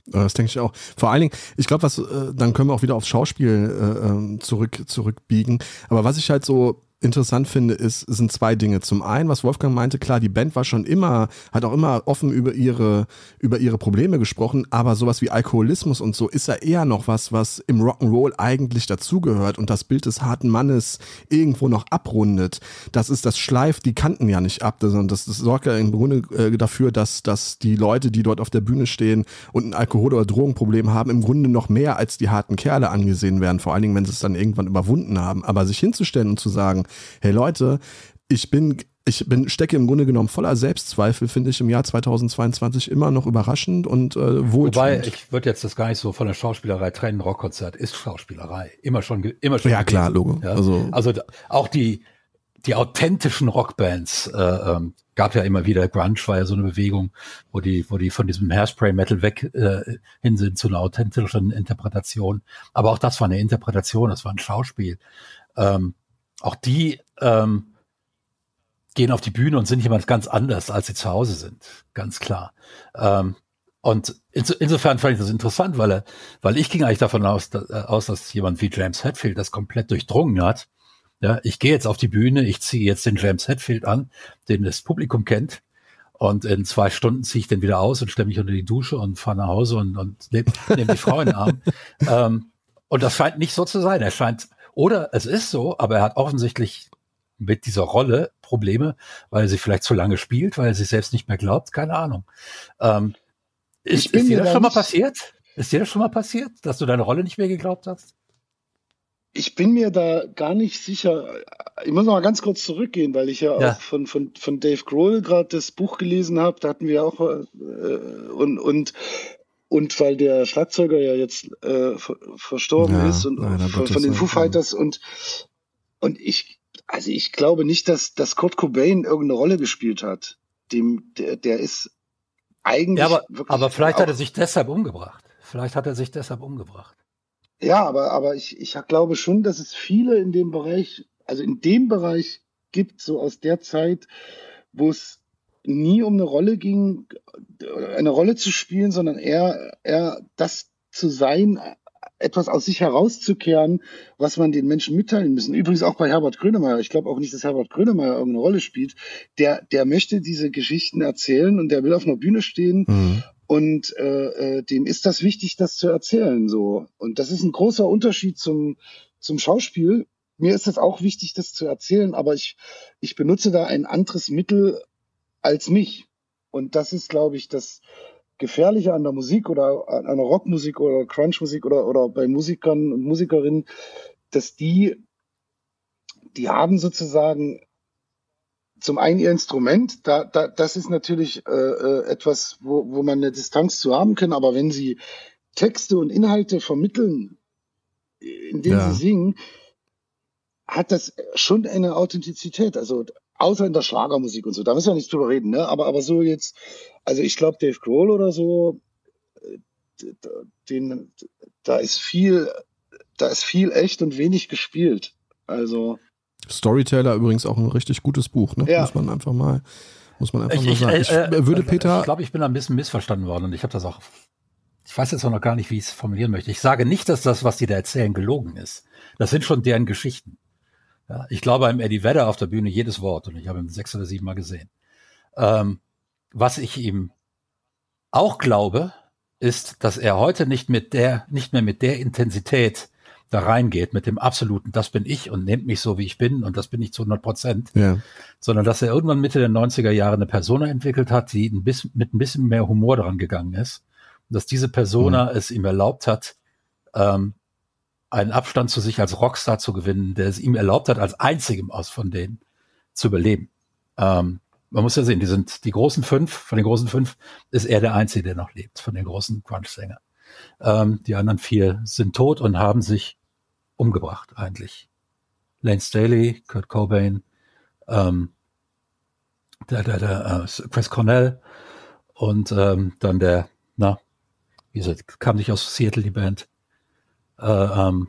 [SPEAKER 1] Das denke ich auch. Vor allen Dingen, ich glaube, was, äh, dann können wir auch wieder aufs Schauspiel äh, ähm, zurück, zurückbiegen. Aber was ich halt so interessant finde, ist, sind zwei Dinge. Zum einen, was Wolfgang meinte, klar, die Band war schon immer, hat auch immer offen über ihre, über ihre Probleme gesprochen, aber sowas wie Alkoholismus und so ist ja eher noch was, was im Rock'n'Roll eigentlich dazugehört und das Bild des harten Mannes irgendwo noch abrundet. Das ist das Schleif, die kannten ja nicht ab, sondern das, das sorgt ja im Grunde äh, dafür, dass, dass die Leute, die dort auf der Bühne stehen und ein Alkohol- oder Drogenproblem haben, im Grunde noch mehr als die harten Kerle angesehen werden, vor allen Dingen, wenn sie es dann irgendwann überwunden haben. Aber sich hinzustellen und zu sagen, hey Leute, ich bin ich bin, stecke im Grunde genommen voller Selbstzweifel, finde ich im Jahr 2022 immer noch überraschend und äh, wohltuend. Wobei,
[SPEAKER 3] ich würde jetzt das gar nicht so von der Schauspielerei trennen. Rockkonzert ist Schauspielerei. Immer schon, immer schon.
[SPEAKER 1] Ja, gewesen. klar, Logo.
[SPEAKER 3] Ja? Also, also auch die, die authentischen Rockbands, äh, ähm, gab ja immer wieder, Grunge war ja so eine Bewegung, wo die, wo die von diesem Hairspray-Metal weg äh, hin sind zu einer authentischen Interpretation. Aber auch das war eine Interpretation, das war ein Schauspiel. Ähm, auch die ähm, gehen auf die Bühne und sind jemand ganz anders, als sie zu Hause sind, ganz klar. Ähm, und inso, insofern fand ich das interessant, weil er, weil ich ging eigentlich davon aus, dass, äh, aus, dass jemand wie James Hetfield das komplett durchdrungen hat. Ja, ich gehe jetzt auf die Bühne, ich ziehe jetzt den James Hetfield an, den das Publikum kennt. Und in zwei Stunden ziehe ich den wieder aus und stelle mich unter die Dusche und fahre nach Hause und, und nehme nehm die Frau in den Arm. ähm, und das scheint nicht so zu sein. Er scheint oder es ist so, aber er hat offensichtlich mit dieser Rolle Probleme, weil sie vielleicht zu lange spielt, weil er sich selbst nicht mehr glaubt, keine Ahnung. Ähm, ist, ist dir das schon mal passiert? Ist dir das schon mal passiert, dass du deine Rolle nicht mehr geglaubt hast?
[SPEAKER 2] Ich bin mir da gar nicht sicher. Ich muss noch mal ganz kurz zurückgehen, weil ich ja, ja. auch von, von, von Dave Grohl gerade das Buch gelesen habe. Da hatten wir auch äh, und, und und weil der Schlagzeuger ja jetzt äh, verstorben ja, ist und von, von, den Foo Fighters und und ich also ich glaube nicht, dass dass Kurt Cobain irgendeine Rolle gespielt hat. Dem der, der ist eigentlich ja,
[SPEAKER 3] aber, aber vielleicht hat er sich deshalb umgebracht. Vielleicht hat er sich deshalb umgebracht.
[SPEAKER 2] Ja, aber aber ich ich glaube schon, dass es viele in dem Bereich, also in dem Bereich gibt, so aus der Zeit, wo es nie um eine Rolle ging, eine Rolle zu spielen, sondern eher, eher das zu sein, etwas aus sich herauszukehren, was man den Menschen mitteilen müssen. Übrigens auch bei Herbert Grönemeyer. Ich glaube auch nicht, dass Herbert Grönemeyer irgendeine Rolle spielt. Der, der möchte diese Geschichten erzählen und der will auf einer Bühne stehen. Mhm. und äh, äh, dem ist das wichtig, das zu erzählen. So und das ist ein großer Unterschied zum zum Schauspiel. Mir ist es auch wichtig, das zu erzählen, aber ich ich benutze da ein anderes Mittel als mich. Und das ist, glaube ich, das Gefährliche an der Musik oder an einer Rockmusik oder Crunchmusik oder, oder bei Musikern und Musikerinnen, dass die, die haben sozusagen zum einen ihr Instrument, da, da, das ist natürlich äh, äh, etwas, wo, wo man eine Distanz zu haben kann, aber wenn sie Texte und Inhalte vermitteln, indem ja. sie singen, hat das schon eine Authentizität. Also außer in der Schlagermusik und so, da müssen wir nicht drüber reden, ne? Aber, aber so jetzt, also ich glaube, Dave Grohl oder so, äh, den, da ist viel, da ist viel echt und wenig gespielt. Also.
[SPEAKER 1] Storyteller übrigens auch ein richtig gutes Buch, ne? Ja. Muss man einfach mal, muss man einfach
[SPEAKER 3] ich,
[SPEAKER 1] mal sagen.
[SPEAKER 3] Ich, äh, äh, würde Peter. Ich glaube, ich bin ein bisschen missverstanden worden und ich habe das auch. Ich weiß jetzt auch noch gar nicht, wie ich es formulieren möchte. Ich sage nicht, dass das, was die da erzählen, gelogen ist. Das sind schon deren Geschichten. Ja, ich glaube einem Eddie Vedder auf der Bühne jedes Wort und ich habe ihn sechs oder sieben Mal gesehen. Ähm, was ich ihm auch glaube, ist, dass er heute nicht mit der, nicht mehr mit der Intensität da reingeht, mit dem absoluten, das bin ich und nehmt mich so, wie ich bin und das bin ich zu 100 Prozent, ja. sondern dass er irgendwann Mitte der 90er Jahre eine Persona entwickelt hat, die ein bisschen, mit ein bisschen mehr Humor daran gegangen ist und dass diese Persona mhm. es ihm erlaubt hat, ähm, einen Abstand zu sich als Rockstar zu gewinnen, der es ihm erlaubt hat, als einzigem aus von denen zu überleben. Ähm, man muss ja sehen, die sind die großen fünf, von den großen fünf ist er der Einzige, der noch lebt, von den großen Crunch-Sängern. Ähm, die anderen vier sind tot und haben sich umgebracht eigentlich. Lane Staley, Kurt Cobain, ähm, der, der, der äh, Chris Cornell und ähm, dann der, na, wie gesagt, kam nicht aus Seattle die Band, äh, ähm,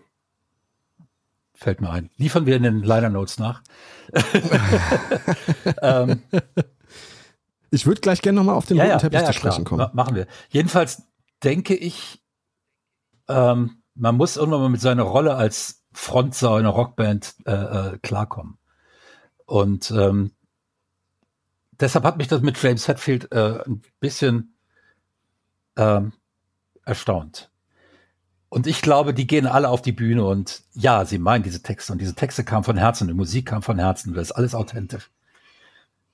[SPEAKER 3] fällt mir ein. Liefern wir in den Liner Notes nach.
[SPEAKER 1] ähm, ich würde gleich gerne nochmal auf den
[SPEAKER 3] ja,
[SPEAKER 1] roten Teppich
[SPEAKER 3] ja, ja,
[SPEAKER 1] zu sprechen
[SPEAKER 3] klar.
[SPEAKER 1] kommen.
[SPEAKER 3] Machen wir. Jedenfalls denke ich, ähm, man muss irgendwann mal mit seiner Rolle als Frontsau in einer Rockband äh, äh, klarkommen. Und ähm, deshalb hat mich das mit James Hetfield äh, ein bisschen ähm, erstaunt. Und ich glaube, die gehen alle auf die Bühne und ja, sie meinen diese Texte und diese Texte kamen von Herzen, die Musik kam von Herzen, das ist alles authentisch.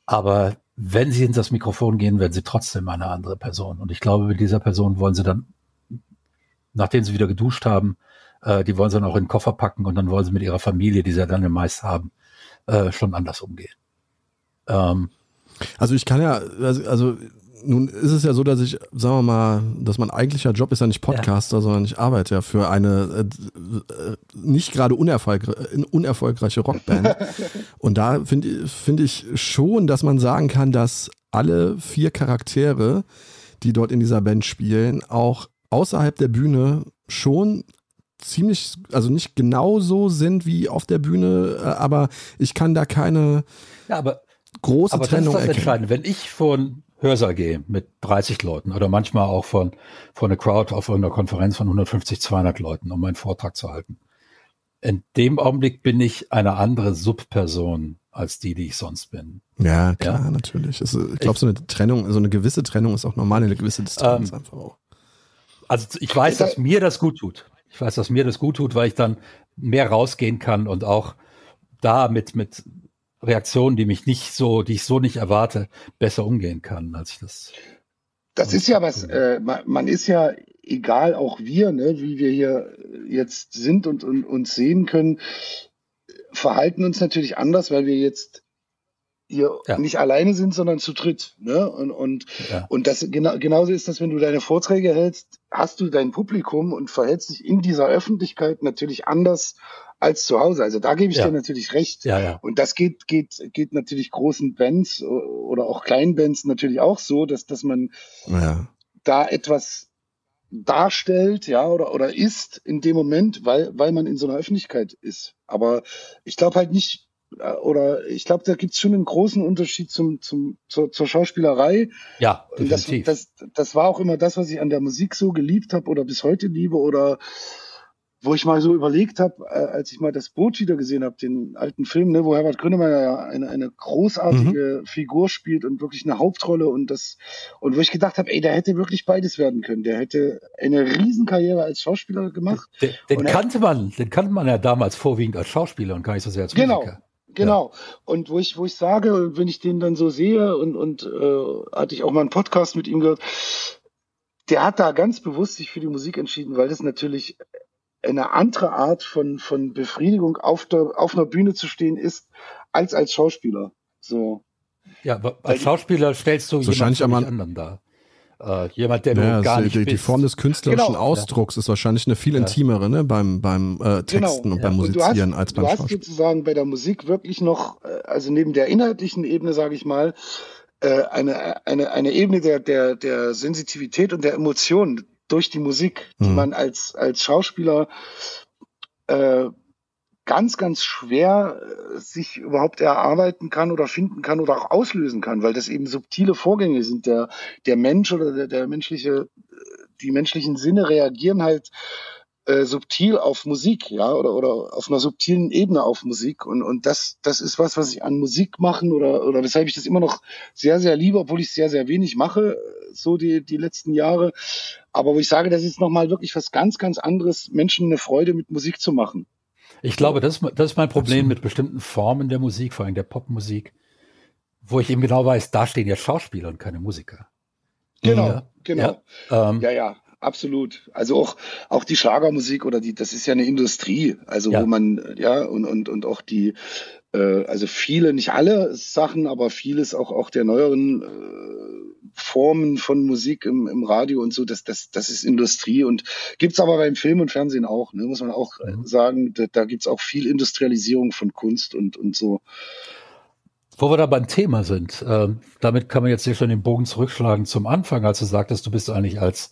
[SPEAKER 3] Aber wenn sie ins das Mikrofon gehen, werden sie trotzdem eine andere Person. Und ich glaube, mit dieser Person wollen sie dann, nachdem sie wieder geduscht haben, äh, die wollen sie dann auch in den Koffer packen und dann wollen sie mit ihrer Familie, die sie ja dann meist haben, äh, schon anders umgehen.
[SPEAKER 1] Ähm, also ich kann ja, also, also nun ist es ja so, dass ich, sagen wir mal, dass mein eigentlicher Job ist ja nicht Podcaster, ja. sondern ich arbeite ja für eine äh, nicht gerade unerfolgre unerfolgreiche Rockband. Und da finde find ich schon, dass man sagen kann, dass alle vier Charaktere, die dort in dieser Band spielen, auch außerhalb der Bühne schon ziemlich, also nicht genauso sind wie auf der Bühne, äh, aber ich kann da keine
[SPEAKER 3] ja, aber,
[SPEAKER 1] große
[SPEAKER 3] aber
[SPEAKER 1] Trennung
[SPEAKER 3] das
[SPEAKER 1] ist das
[SPEAKER 3] erkennen. Wenn ich von Hörsaal gehe mit 30 Leuten oder manchmal auch von, von einer Crowd auf einer Konferenz von 150, 200 Leuten, um meinen Vortrag zu halten. In dem Augenblick bin ich eine andere Subperson als die, die ich sonst bin.
[SPEAKER 1] Ja, klar, ja? natürlich. Es, ich glaube, so eine Trennung, so eine gewisse Trennung ist auch normal, eine gewisse Distanz ähm, einfach auch.
[SPEAKER 3] Also ich weiß, dass mir das gut tut. Ich weiß, dass mir das gut tut, weil ich dann mehr rausgehen kann und auch da mit, mit Reaktionen, die mich nicht so, die ich so nicht erwarte, besser umgehen kann, als ich das.
[SPEAKER 2] Das ist ja was, äh, man, man, ist ja, egal auch wir, ne, wie wir hier jetzt sind und, und uns sehen können, verhalten uns natürlich anders, weil wir jetzt hier ja. nicht alleine sind, sondern zu dritt. Ne? Und, und, ja. und das genau, genauso ist das, wenn du deine Vorträge hältst, hast du dein Publikum und verhältst dich in dieser Öffentlichkeit natürlich anders als zu Hause. Also da gebe ich ja. dir natürlich recht.
[SPEAKER 3] Ja, ja.
[SPEAKER 2] Und das geht, geht, geht natürlich großen Bands oder auch kleinen Bands natürlich auch so, dass, dass man ja. da etwas darstellt, ja, oder, oder ist in dem Moment, weil, weil man in so einer Öffentlichkeit ist. Aber ich glaube halt nicht, oder ich glaube, da gibt es schon einen großen Unterschied zum, zum, zur, zur Schauspielerei.
[SPEAKER 3] Ja,
[SPEAKER 2] definitiv. Das, das, das war auch immer das, was ich an der Musik so geliebt habe oder bis heute liebe oder wo ich mal so überlegt habe, äh, als ich mal das Boot wieder gesehen habe, den alten Film, ne, wo Herbert Grönemeyer ja eine, eine großartige mhm. Figur spielt und wirklich eine Hauptrolle und das und wo ich gedacht habe, ey, der hätte wirklich beides werden können. Der hätte eine Riesenkarriere als Schauspieler gemacht.
[SPEAKER 3] Den, den kannte man, den kannte man ja damals vorwiegend als Schauspieler und gar nicht so sehr als
[SPEAKER 2] genau. Musiker. Genau. Ja. Und wo ich, wo ich sage, wenn ich den dann so sehe und, und äh, hatte ich auch mal einen Podcast mit ihm gehört, der hat da ganz bewusst sich für die Musik entschieden, weil das natürlich eine andere Art von, von Befriedigung auf, der, auf einer Bühne zu stehen ist, als als Schauspieler. So.
[SPEAKER 3] Ja, als Schauspieler stellst du
[SPEAKER 1] wahrscheinlich
[SPEAKER 3] jemanden anderen dar. Äh, jemand, der
[SPEAKER 1] ja, gar nicht die, die Form des künstlerischen genau. Ausdrucks ja. ist wahrscheinlich eine viel intimere ne, beim, beim äh, Texten genau. und beim Musizieren und hast, als beim
[SPEAKER 2] Schauspiel. Du hast sozusagen bei der Musik wirklich noch, äh, also neben der inhaltlichen Ebene, sage ich mal, äh, eine, eine, eine Ebene der, der, der Sensitivität und der Emotionen durch die Musik, die mhm. man als, als Schauspieler äh, ganz, ganz schwer äh, sich überhaupt erarbeiten kann oder finden kann oder auch auslösen kann, weil das eben subtile Vorgänge sind. Der, der Mensch oder der, der menschliche, die menschlichen Sinne reagieren halt äh, subtil auf Musik, ja, oder, oder auf einer subtilen Ebene auf Musik. Und, und das, das ist was, was ich an Musik machen oder, oder weshalb ich das immer noch sehr, sehr liebe, obwohl ich sehr, sehr wenig mache, so die, die letzten Jahre. Aber wo ich sage, das ist nochmal wirklich was ganz, ganz anderes, Menschen eine Freude mit Musik zu machen.
[SPEAKER 3] Ich glaube, das ist, das ist mein Problem mit bestimmten Formen der Musik, vor allem der Popmusik, wo ich eben genau weiß, da stehen ja Schauspieler und keine Musiker.
[SPEAKER 2] Genau, ja, genau. Ja, ähm, ja, ja, absolut. Also auch, auch die Schlagermusik oder die, das ist ja eine Industrie, also ja. wo man, ja, und, und, und auch die, also viele, nicht alle Sachen, aber vieles auch, auch der neueren äh, Formen von Musik im, im Radio und so, das, das, das ist Industrie und gibt's aber beim Film und Fernsehen auch, ne, muss man auch mhm. sagen, da, da gibt's auch viel Industrialisierung von Kunst und, und so.
[SPEAKER 3] Wo wir da beim Thema sind, äh, damit kann man jetzt hier schon den Bogen zurückschlagen zum Anfang, als du sagtest, du bist eigentlich als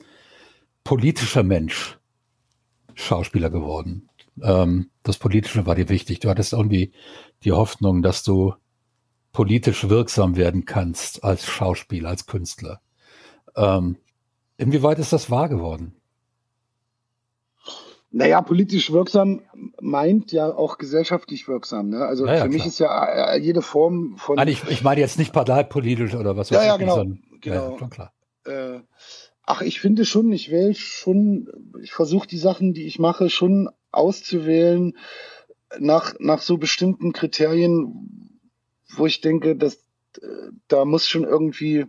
[SPEAKER 3] politischer Mensch Schauspieler geworden. Ähm, das Politische war dir wichtig. Du hattest irgendwie die Hoffnung, dass du politisch wirksam werden kannst als Schauspieler, als Künstler. Ähm, inwieweit ist das wahr geworden?
[SPEAKER 2] Naja, politisch wirksam meint ja auch gesellschaftlich wirksam. Ne? Also naja, für mich ist ja äh, jede Form von.
[SPEAKER 3] Nein, ich, ich meine jetzt nicht parteipolitisch oder was
[SPEAKER 2] weiß ja, ja, genau, sondern, genau. Ja, schon klar. Äh, ach, ich finde schon, ich wähle schon, ich versuche die Sachen, die ich mache, schon auszuwählen nach, nach so bestimmten Kriterien, wo ich denke, dass äh, da muss schon irgendwie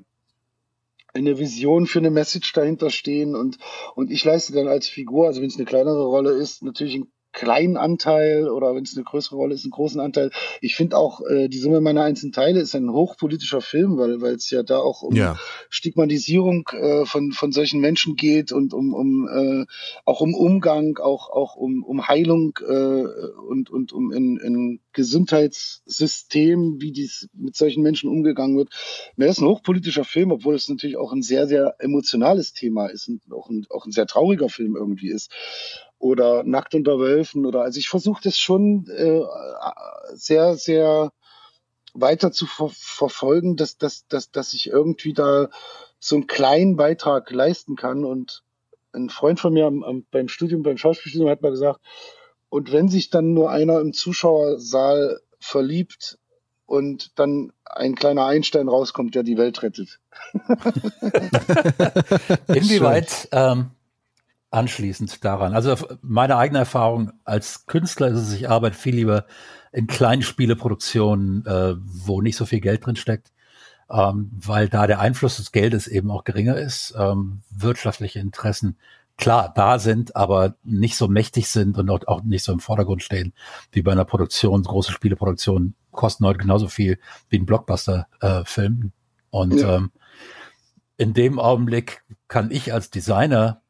[SPEAKER 2] eine Vision für eine Message dahinter stehen und, und ich leiste dann als Figur, also wenn es eine kleinere Rolle ist, natürlich einen kleinen Anteil oder wenn es eine größere Rolle ist, einen großen Anteil. Ich finde auch, äh, die Summe meiner einzelnen Teile ist ein hochpolitischer Film, weil weil es ja da auch um ja. Stigmatisierung äh, von, von solchen Menschen geht und um, um äh, auch um Umgang, auch, auch um, um Heilung äh, und, und um in, in Gesundheitssystem, wie dies mit solchen Menschen umgegangen wird. Mir ist ein hochpolitischer Film, obwohl es natürlich auch ein sehr, sehr emotionales Thema ist und auch ein, auch ein sehr trauriger Film irgendwie ist oder Nackt unter Wölfen oder also ich versuche das schon äh, sehr, sehr weiter zu ver verfolgen, dass, dass, dass, dass ich irgendwie da so einen kleinen Beitrag leisten kann. Und ein Freund von mir am, am, beim Studium, beim Schauspielstudium hat mal gesagt, und wenn sich dann nur einer im Zuschauersaal verliebt und dann ein kleiner Einstein rauskommt, der die Welt rettet.
[SPEAKER 3] Inwieweit ähm, anschließend daran. Also meine eigene Erfahrung als Künstler ist es, ich arbeite viel lieber in kleinen Spieleproduktionen, äh, wo nicht so viel Geld drin steckt, ähm, weil da der Einfluss des Geldes eben auch geringer ist, ähm, wirtschaftliche Interessen klar da sind, aber nicht so mächtig sind und auch nicht so im Vordergrund stehen wie bei einer Produktion. Große Spieleproduktionen kosten heute genauso viel wie ein Blockbuster-Film. Äh, und ja. ähm, in dem Augenblick kann ich als Designer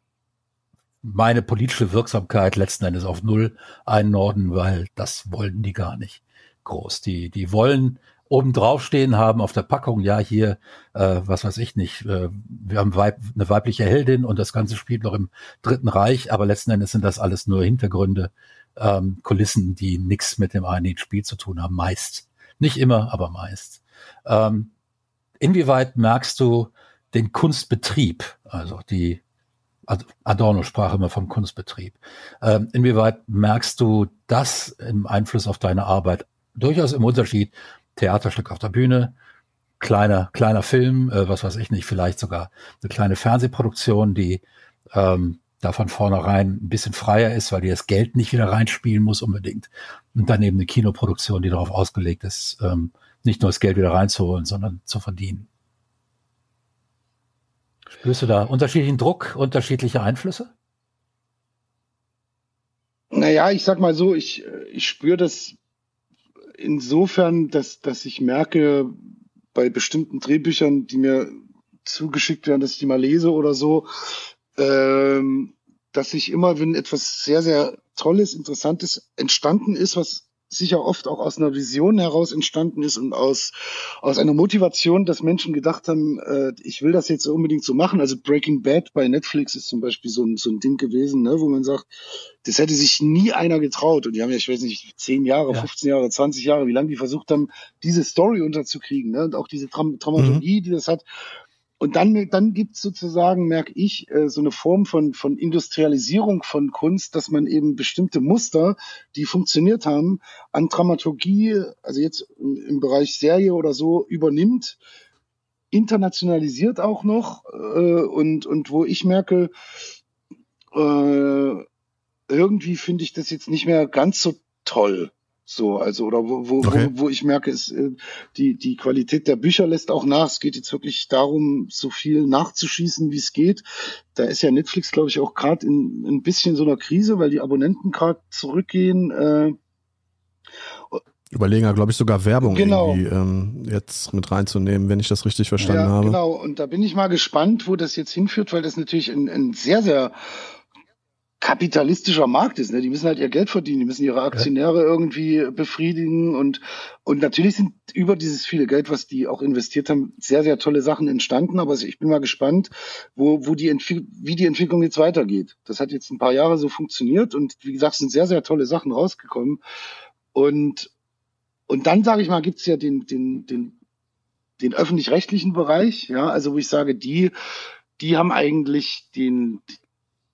[SPEAKER 3] meine politische Wirksamkeit letzten Endes auf Null einordnen, weil das wollen die gar nicht groß. Die, die wollen oben drauf stehen haben auf der Packung, ja, hier, äh, was weiß ich nicht, äh, wir haben Weib, eine weibliche Heldin und das Ganze spielt noch im Dritten Reich, aber letzten Endes sind das alles nur Hintergründe, ähm, Kulissen, die nichts mit dem eigentlichen Spiel zu tun haben, meist. Nicht immer, aber meist. Ähm, inwieweit merkst du den Kunstbetrieb, also die Adorno sprach immer vom Kunstbetrieb. Ähm, inwieweit merkst du das im Einfluss auf deine Arbeit? Durchaus im Unterschied Theaterstück auf der Bühne, kleiner, kleiner Film, äh, was weiß ich nicht, vielleicht sogar eine kleine Fernsehproduktion, die ähm, da von vornherein ein bisschen freier ist, weil die das Geld nicht wieder reinspielen muss unbedingt. Und daneben eine Kinoproduktion, die darauf ausgelegt ist, ähm, nicht nur das Geld wieder reinzuholen, sondern zu verdienen. Spürst du da unterschiedlichen Druck, unterschiedliche Einflüsse?
[SPEAKER 2] Naja, ich sag mal so, ich, ich spüre das insofern, dass, dass ich merke, bei bestimmten Drehbüchern, die mir zugeschickt werden, dass ich die mal lese oder so, ähm, dass ich immer, wenn etwas sehr, sehr Tolles, Interessantes entstanden ist, was sicher oft auch aus einer Vision heraus entstanden ist und aus, aus einer Motivation, dass Menschen gedacht haben, äh, ich will das jetzt unbedingt so machen. Also Breaking Bad bei Netflix ist zum Beispiel so ein, so ein Ding gewesen, ne, wo man sagt, das hätte sich nie einer getraut. Und die haben ja, ich weiß nicht, 10 Jahre, ja. 15 Jahre, 20 Jahre, wie lange die versucht haben, diese Story unterzukriegen. Ne? Und auch diese Dram Dramaturgie, mhm. die das hat. Und dann, dann gibt's sozusagen, merke ich, äh, so eine Form von, von Industrialisierung von Kunst, dass man eben bestimmte Muster, die funktioniert haben, an Dramaturgie, also jetzt im, im Bereich Serie oder so, übernimmt, internationalisiert auch noch äh, und, und wo ich merke, äh, irgendwie finde ich das jetzt nicht mehr ganz so toll. So, also, oder wo, wo, okay. wo, wo ich merke, es, äh, die, die Qualität der Bücher lässt auch nach. Es geht jetzt wirklich darum, so viel nachzuschießen, wie es geht. Da ist ja Netflix, glaube ich, auch gerade in ein bisschen so einer Krise, weil die Abonnenten gerade zurückgehen. Äh,
[SPEAKER 1] Überlegen ja, glaube ich, sogar Werbung genau. irgendwie ähm, jetzt mit reinzunehmen, wenn ich das richtig verstanden ja, habe.
[SPEAKER 2] Genau, und da bin ich mal gespannt, wo das jetzt hinführt, weil das natürlich ein, ein sehr, sehr kapitalistischer Markt ist. Ne? Die müssen halt ihr Geld verdienen, die müssen ihre Aktionäre irgendwie befriedigen und und natürlich sind über dieses viele Geld, was die auch investiert haben, sehr sehr tolle Sachen entstanden. Aber ich bin mal gespannt, wo wo die wie die Entwicklung jetzt weitergeht. Das hat jetzt ein paar Jahre so funktioniert und wie gesagt sind sehr sehr tolle Sachen rausgekommen und und dann sage ich mal gibt's ja den den den den öffentlich-rechtlichen Bereich, ja, also wo ich sage, die die haben eigentlich den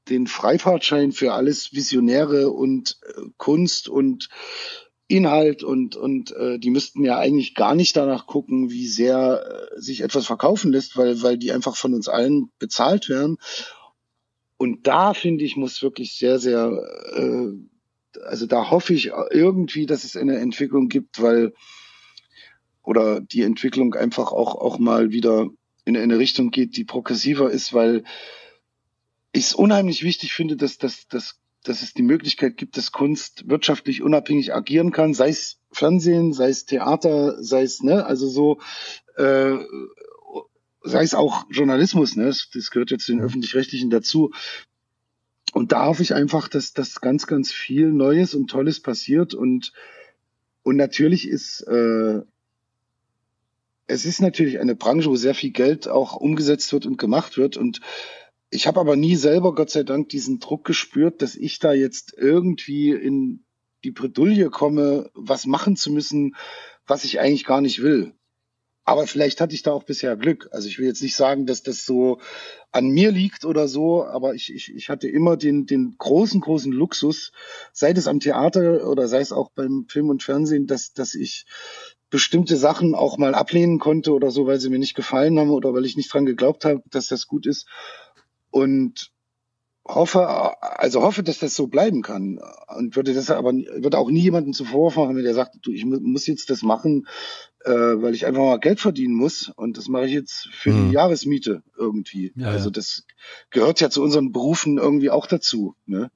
[SPEAKER 2] den Freifahrtschein für alles Visionäre und äh, Kunst und Inhalt und und äh, die müssten ja eigentlich gar nicht danach gucken, wie sehr äh, sich etwas verkaufen lässt, weil weil die einfach von uns allen bezahlt werden. Und da finde ich muss wirklich sehr sehr äh, also da hoffe ich irgendwie, dass es eine Entwicklung gibt, weil oder die Entwicklung einfach auch auch mal wieder in eine Richtung geht, die progressiver ist, weil ich es unheimlich wichtig finde, dass, dass, dass, dass es die Möglichkeit gibt, dass Kunst wirtschaftlich unabhängig agieren kann, sei es Fernsehen, sei es Theater, sei es, ne, also so, äh, sei es auch Journalismus, ne, das, das gehört jetzt den mhm. öffentlich-rechtlichen dazu. Und da hoffe ich einfach, dass das ganz, ganz viel Neues und Tolles passiert und und natürlich ist äh, es ist natürlich eine Branche, wo sehr viel Geld auch umgesetzt wird und gemacht wird und ich habe aber nie selber, Gott sei Dank, diesen Druck gespürt, dass ich da jetzt irgendwie in die Bredouille komme, was machen zu müssen, was ich eigentlich gar nicht will. Aber vielleicht hatte ich da auch bisher Glück. Also ich will jetzt nicht sagen, dass das so an mir liegt oder so, aber ich, ich, ich hatte immer den, den großen, großen Luxus, sei es am Theater oder sei es auch beim Film und Fernsehen, dass, dass ich bestimmte Sachen auch mal ablehnen konnte oder so, weil sie mir nicht gefallen haben oder weil ich nicht dran geglaubt habe, dass das gut ist und hoffe, also hoffe, dass das so bleiben kann und würde das aber würde auch nie jemanden zuvor machen, wenn der sagt, du, ich muss jetzt das machen, äh, weil ich einfach mal Geld verdienen muss und das mache ich jetzt für mhm. die Jahresmiete irgendwie. Ja, also das gehört ja zu unseren Berufen irgendwie auch dazu. Ne?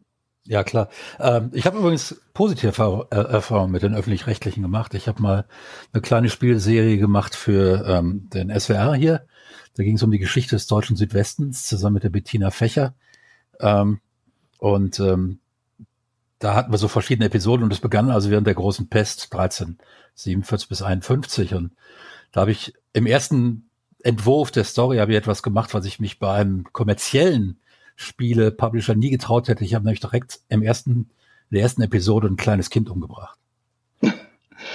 [SPEAKER 3] Ja, klar. Ähm, ich habe übrigens positive äh, Erfahrungen mit den öffentlich-rechtlichen gemacht. Ich habe mal eine kleine Spielserie gemacht für ähm, den SWR hier da ging es um die Geschichte des deutschen Südwestens zusammen mit der Bettina Fächer. Ähm, und ähm, da hatten wir so verschiedene Episoden und es begann also während der großen Pest 1347 bis 51 und da habe ich im ersten Entwurf der Story habe ich etwas gemacht, was ich mich bei einem kommerziellen Spiele-Publisher nie getraut hätte. Ich habe nämlich direkt im ersten, der ersten Episode ein kleines Kind umgebracht.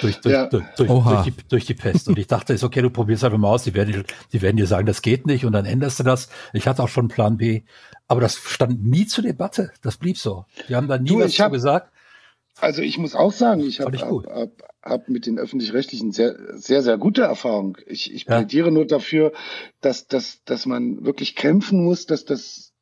[SPEAKER 3] durch, durch,
[SPEAKER 1] ja.
[SPEAKER 3] durch, durch, durch, die, durch die Pest. Und ich dachte, ist okay, du probierst einfach mal aus, die werden, die werden dir sagen, das geht nicht und dann änderst du das. Ich hatte auch schon einen Plan B, aber das stand nie zur Debatte. Das blieb so. Die haben da nie du, was hab, gesagt.
[SPEAKER 2] Also ich muss auch sagen, ich habe hab, hab, hab mit den öffentlich-rechtlichen sehr, sehr, sehr gute Erfahrungen. Ich, ich ja. plädiere nur dafür, dass, dass, dass man wirklich kämpfen muss, dass das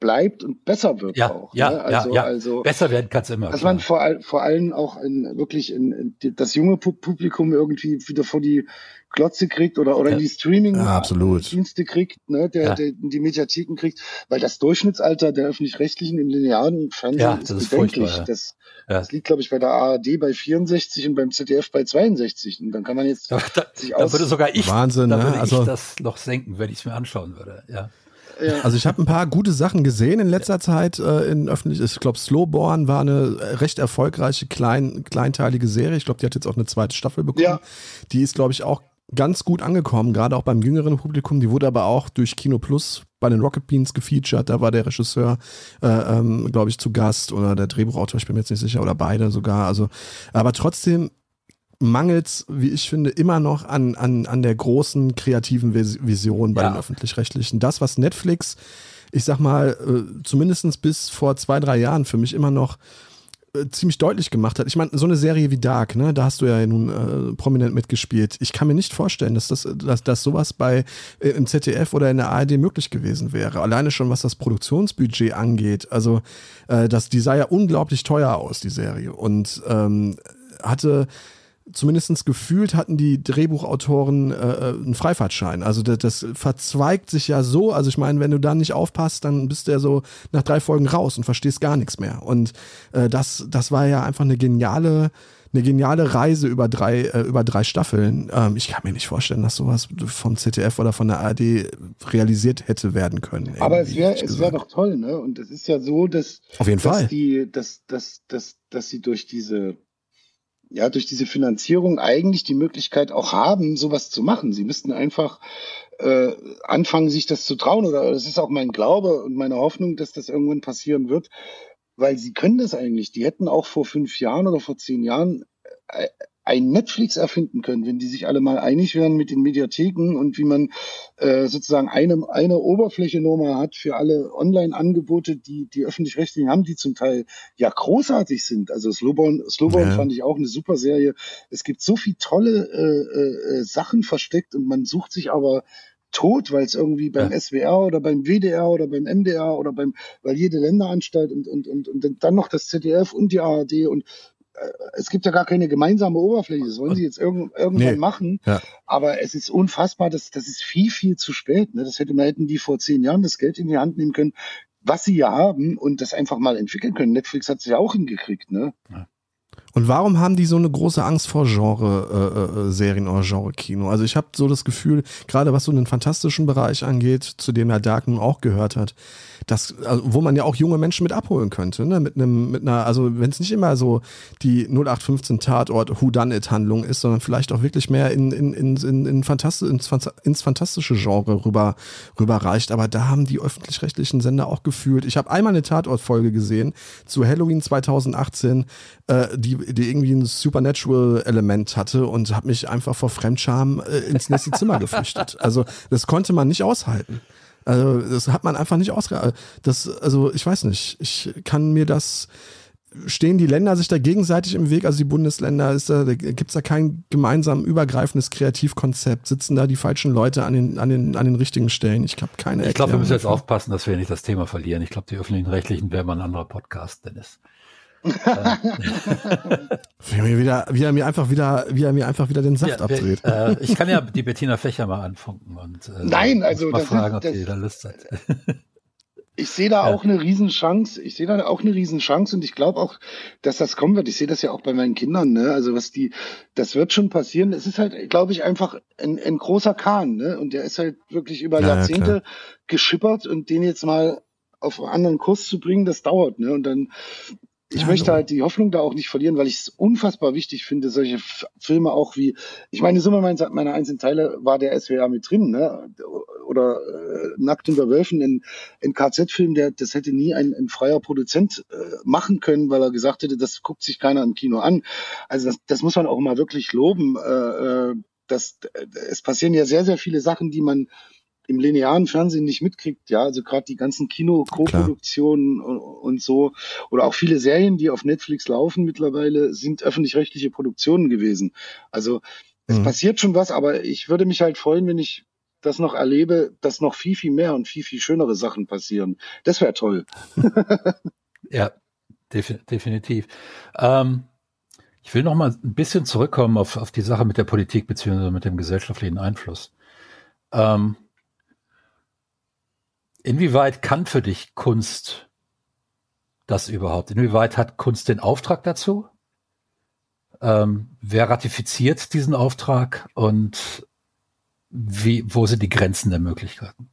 [SPEAKER 2] bleibt und besser wird
[SPEAKER 3] ja,
[SPEAKER 2] auch.
[SPEAKER 3] Ja, ne? also, ja, ja. Also, besser werden kann es immer.
[SPEAKER 2] Dass klar. man vor, vor allem auch in, wirklich in, in, das junge Publikum irgendwie wieder vor die Klotze kriegt oder, oder ja. die Streaming-Dienste kriegt, ne, der, ja. der die Mediatheken kriegt, weil das Durchschnittsalter der öffentlich-rechtlichen im linearen Fernsehen ja, ist, ist bedenklich. Ja. Das, das liegt, glaube ich, bei der ARD bei 64 und beim ZDF bei 62. Und dann kann man jetzt
[SPEAKER 3] da, da, sich aus. Da würde sogar ich,
[SPEAKER 1] Wahnsinn,
[SPEAKER 3] da
[SPEAKER 1] ne?
[SPEAKER 3] würde also, ich das noch senken, wenn ich es mir anschauen würde. Ja.
[SPEAKER 1] Also ich habe ein paar gute Sachen gesehen in letzter Zeit äh, in öffentlich. Ich glaube, Slowborn war eine recht erfolgreiche klein, kleinteilige Serie. Ich glaube, die hat jetzt auch eine zweite Staffel bekommen. Ja. Die ist, glaube ich, auch ganz gut angekommen, gerade auch beim jüngeren Publikum. Die wurde aber auch durch Kino Plus bei den Rocket Beans gefeatured. Da war der Regisseur, äh, ähm, glaube ich, zu Gast oder der Drehbuchautor, ich bin mir jetzt nicht sicher, oder beide sogar. Also, aber trotzdem mangelt wie ich finde, immer noch an, an, an der großen kreativen Vision bei ja. den öffentlich-rechtlichen. Das, was Netflix, ich sag mal, äh, zumindest bis vor zwei, drei Jahren für mich immer noch äh, ziemlich deutlich gemacht hat. Ich meine, so eine Serie wie Dark, ne, da hast du ja nun äh, prominent mitgespielt. Ich kann mir nicht vorstellen, dass das, dass, dass sowas bei äh, im ZDF oder in der ARD möglich gewesen wäre. Alleine schon, was das Produktionsbudget angeht. Also, äh, das, die sah ja unglaublich teuer aus, die Serie. Und ähm, hatte zumindest gefühlt hatten die Drehbuchautoren äh, äh, einen Freifahrtschein. Also das, das, verzweigt sich ja so. Also ich meine, wenn du da nicht aufpasst, dann bist du ja so nach drei Folgen raus und verstehst gar nichts mehr. Und äh, das, das war ja einfach eine geniale, eine geniale Reise über drei, äh, über drei Staffeln. Ähm, ich kann mir nicht vorstellen, dass sowas vom ZDF oder von der ARD realisiert hätte werden können.
[SPEAKER 2] Aber es wäre es wäre doch toll, ne? Und es ist ja so, dass,
[SPEAKER 1] Auf jeden
[SPEAKER 2] dass
[SPEAKER 1] Fall.
[SPEAKER 2] die, dass, dass, dass, dass sie durch diese ja durch diese Finanzierung eigentlich die Möglichkeit auch haben, sowas zu machen. Sie müssten einfach äh, anfangen, sich das zu trauen. Oder das ist auch mein Glaube und meine Hoffnung, dass das irgendwann passieren wird, weil sie können das eigentlich. Die hätten auch vor fünf Jahren oder vor zehn Jahren äh, ein Netflix erfinden können, wenn die sich alle mal einig wären mit den Mediatheken und wie man äh, sozusagen eine, eine Oberfläche nochmal hat für alle Online-Angebote, die die öffentlich-rechtlichen haben, die zum Teil ja großartig sind. Also Slowborn, Slowborn ja. fand ich auch eine super Serie. Es gibt so viel tolle äh, äh, Sachen versteckt und man sucht sich aber tot, weil es irgendwie beim ja. SWR oder beim WDR oder beim MDR oder beim, weil jede Länderanstalt und, und, und, und dann noch das ZDF und die ARD und es gibt ja gar keine gemeinsame Oberfläche. Das wollen sie jetzt irgend, irgendwann nee. machen. Ja. Aber es ist unfassbar, das, das ist viel, viel zu spät. Ne? Das hätte, man hätten die vor zehn Jahren das Geld in die Hand nehmen können, was sie ja haben und das einfach mal entwickeln können. Netflix hat es ja auch hingekriegt. Ne? Ja.
[SPEAKER 1] Und warum haben die so eine große Angst vor Genre-Serien äh, äh, oder Genre-Kino? Also ich habe so das Gefühl, gerade was so den fantastischen Bereich angeht, zu dem ja Dark nun auch gehört hat, das, also, wo man ja auch junge Menschen mit abholen könnte, ne? Mit einem, mit einer, also wenn es nicht immer so die 0815 Tatort Who Done It Handlung ist, sondern vielleicht auch wirklich mehr in, in, in, in, in Fantast ins, ins fantastische Genre rüber, rüber reicht. Aber da haben die öffentlich-rechtlichen Sender auch gefühlt. Ich habe einmal eine Tatortfolge gesehen zu Halloween 2018, äh, die, die irgendwie ein Supernatural-Element hatte und habe mich einfach vor Fremdscham äh, ins nächste Zimmer geflüchtet. Also das konnte man nicht aushalten. Also das hat man einfach nicht ausge... Das, also ich weiß nicht, ich kann mir das... Stehen die Länder sich da gegenseitig im Weg, also die Bundesländer, ist da, da gibt es da kein gemeinsam übergreifendes Kreativkonzept? Sitzen da die falschen Leute an den, an den, an den richtigen Stellen? Ich glaube keine.
[SPEAKER 3] Ich glaube, wir müssen jetzt aufpassen, dass wir nicht das Thema verlieren. Ich glaube, die öffentlichen Rechtlichen wäre mal ein anderer Podcast, Dennis
[SPEAKER 1] wie er mir wieder, wie er mir einfach wieder, wie er mir einfach wieder den Saft ja, abdreht.
[SPEAKER 3] Äh, ich kann ja die Bettina Fächer mal anfunken und
[SPEAKER 2] äh, Nein, also
[SPEAKER 3] mal fragen, ob die da Lust hat.
[SPEAKER 2] Ich sehe da ja. auch eine Riesenchance. Ich sehe da auch eine Riesenchance und ich glaube auch, dass das kommen wird. Ich sehe das ja auch bei meinen Kindern. Ne? Also was die, das wird schon passieren. Es ist halt, glaube ich, einfach ein, ein großer Kahn. Ne? Und der ist halt wirklich über ja, Jahrzehnte ja, geschippert und den jetzt mal auf einen anderen Kurs zu bringen, das dauert. Ne? Und dann ich möchte halt die Hoffnung da auch nicht verlieren, weil ich es unfassbar wichtig finde, solche F Filme auch wie, ich meine, Summe meiner einzelnen Teile war der SWR mit drin, ne? Oder äh, Nackt unter Wölfen, ein, ein KZ-Film, der das hätte nie ein, ein freier Produzent äh, machen können, weil er gesagt hätte, das guckt sich keiner im Kino an. Also das, das muss man auch mal wirklich loben. Äh, äh das, äh, es passieren ja sehr, sehr viele Sachen, die man im linearen Fernsehen nicht mitkriegt, ja, also gerade die ganzen Kino-Co-Produktionen und, und, so oder auch viele Serien, die auf Netflix laufen mittlerweile, sind öffentlich-rechtliche Produktionen gewesen. Also es mhm. passiert schon was, aber ich würde mich halt freuen, wenn ich das noch erlebe, dass noch viel, viel mehr und viel, viel schönere Sachen passieren. Das wäre toll.
[SPEAKER 3] ja, definitiv. Ähm, ich will noch mal ein bisschen zurückkommen auf, auf die Sache mit der Politik beziehungsweise mit dem gesellschaftlichen Einfluss. Ähm, Inwieweit kann für dich Kunst das überhaupt? Inwieweit hat Kunst den Auftrag dazu? Ähm, wer ratifiziert diesen Auftrag und wie, wo sind die Grenzen der Möglichkeiten?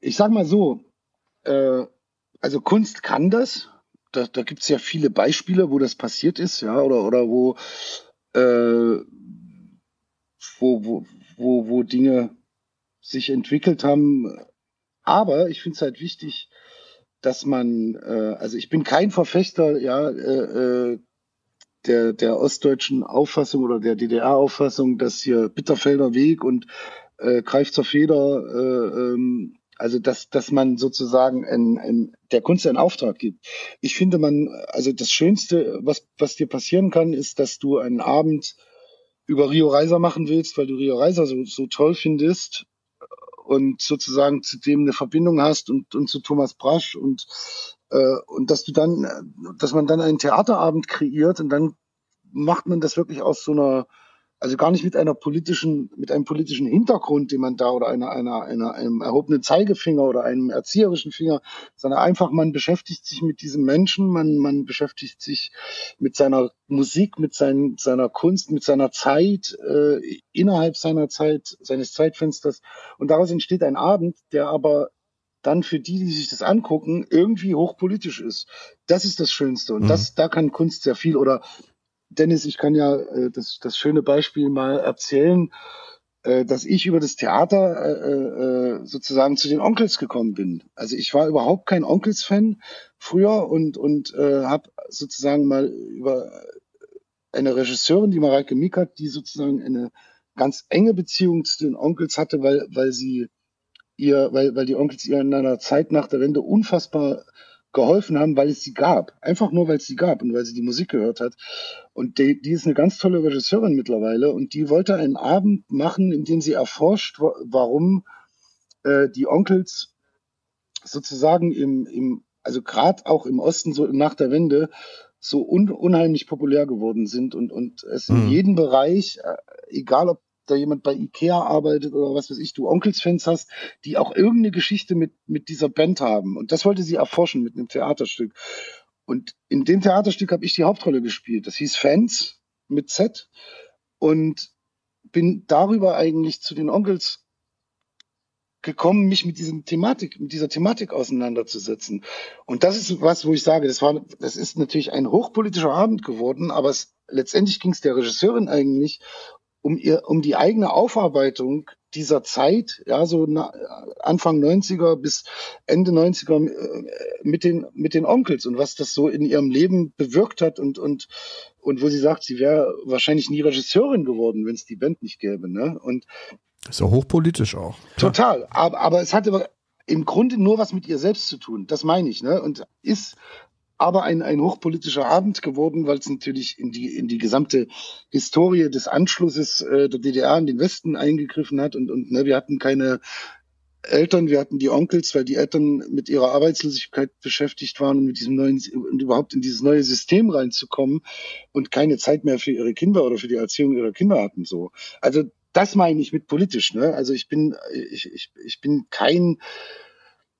[SPEAKER 2] Ich sage mal so, äh, also Kunst kann das. Da, da gibt es ja viele Beispiele, wo das passiert ist, ja, oder, oder wo, äh, wo, wo, wo, wo Dinge sich entwickelt haben, aber ich finde es halt wichtig, dass man, äh, also ich bin kein Verfechter, ja, äh, äh, der, der ostdeutschen Auffassung oder der DDR-Auffassung, dass hier Bitterfelder Weg und äh, Greifzer Feder, äh, ähm, also dass, dass man sozusagen ein, ein, der Kunst einen Auftrag gibt. Ich finde man, also das Schönste, was, was dir passieren kann, ist, dass du einen Abend über Rio Reiser machen willst, weil du Rio Reiser so, so toll findest und sozusagen zu dem eine Verbindung hast und, und zu Thomas Brasch und, äh, und dass du dann, dass man dann einen Theaterabend kreiert und dann macht man das wirklich aus so einer also gar nicht mit einer politischen, mit einem politischen Hintergrund, den man da oder einer, einer, einer, einem erhobenen Zeigefinger oder einem erzieherischen Finger, sondern einfach man beschäftigt sich mit diesem Menschen, man, man beschäftigt sich mit seiner Musik, mit sein, seiner Kunst, mit seiner Zeit, äh, innerhalb seiner Zeit, seines Zeitfensters. Und daraus entsteht ein Abend, der aber dann für die, die sich das angucken, irgendwie hochpolitisch ist. Das ist das Schönste. Und mhm. das, da kann Kunst sehr viel oder Dennis, ich kann ja äh, das, das schöne Beispiel mal erzählen, äh, dass ich über das Theater äh, äh, sozusagen zu den Onkels gekommen bin. Also ich war überhaupt kein Onkels-Fan früher und, und äh, habe sozusagen mal über eine Regisseurin, die Mareike Mikat, die sozusagen eine ganz enge Beziehung zu den Onkels hatte, weil, weil sie ihr, weil, weil die Onkels ihr in einer Zeit nach der Wende unfassbar geholfen haben, weil es sie gab. Einfach nur, weil es sie gab und weil sie die Musik gehört hat. Und die, die ist eine ganz tolle Regisseurin mittlerweile und die wollte einen Abend machen, in dem sie erforscht, warum äh, die Onkels sozusagen im, im also gerade auch im Osten, so nach der Wende, so un, unheimlich populär geworden sind und, und es in mhm. jedem Bereich, äh, egal ob da jemand bei Ikea arbeitet oder was weiß ich, du Onkels-Fans hast, die auch irgendeine Geschichte mit, mit dieser Band haben. Und das wollte sie erforschen mit einem Theaterstück. Und in dem Theaterstück habe ich die Hauptrolle gespielt. Das hieß Fans mit Z. Und bin darüber eigentlich zu den Onkels gekommen, mich mit diesem Thematik, mit dieser Thematik auseinanderzusetzen. Und das ist was, wo ich sage, das war, das ist natürlich ein hochpolitischer Abend geworden, aber es, letztendlich ging es der Regisseurin eigentlich um ihr, um die eigene Aufarbeitung dieser Zeit, ja, so Anfang 90er bis Ende 90er äh, mit den, mit den Onkels und was das so in ihrem Leben bewirkt hat und, und, und wo sie sagt, sie wäre wahrscheinlich nie Regisseurin geworden, wenn es die Band nicht gäbe, ne? Und.
[SPEAKER 1] Ist ja hochpolitisch auch.
[SPEAKER 2] Total. Aber, aber es hatte im Grunde nur was mit ihr selbst zu tun. Das meine ich, ne? Und ist aber ein, ein hochpolitischer Abend geworden, weil es natürlich in die, in die gesamte Historie des Anschlusses äh, der DDR in den Westen eingegriffen hat und, und ne, wir hatten keine Eltern, wir hatten die Onkels, weil die Eltern mit ihrer Arbeitslosigkeit beschäftigt waren und mit diesem neuen und überhaupt in dieses neue System reinzukommen und keine Zeit mehr für ihre Kinder oder für die Erziehung ihrer Kinder hatten so. Also das meine ich mit politisch, ne? Also ich bin ich, ich, ich bin kein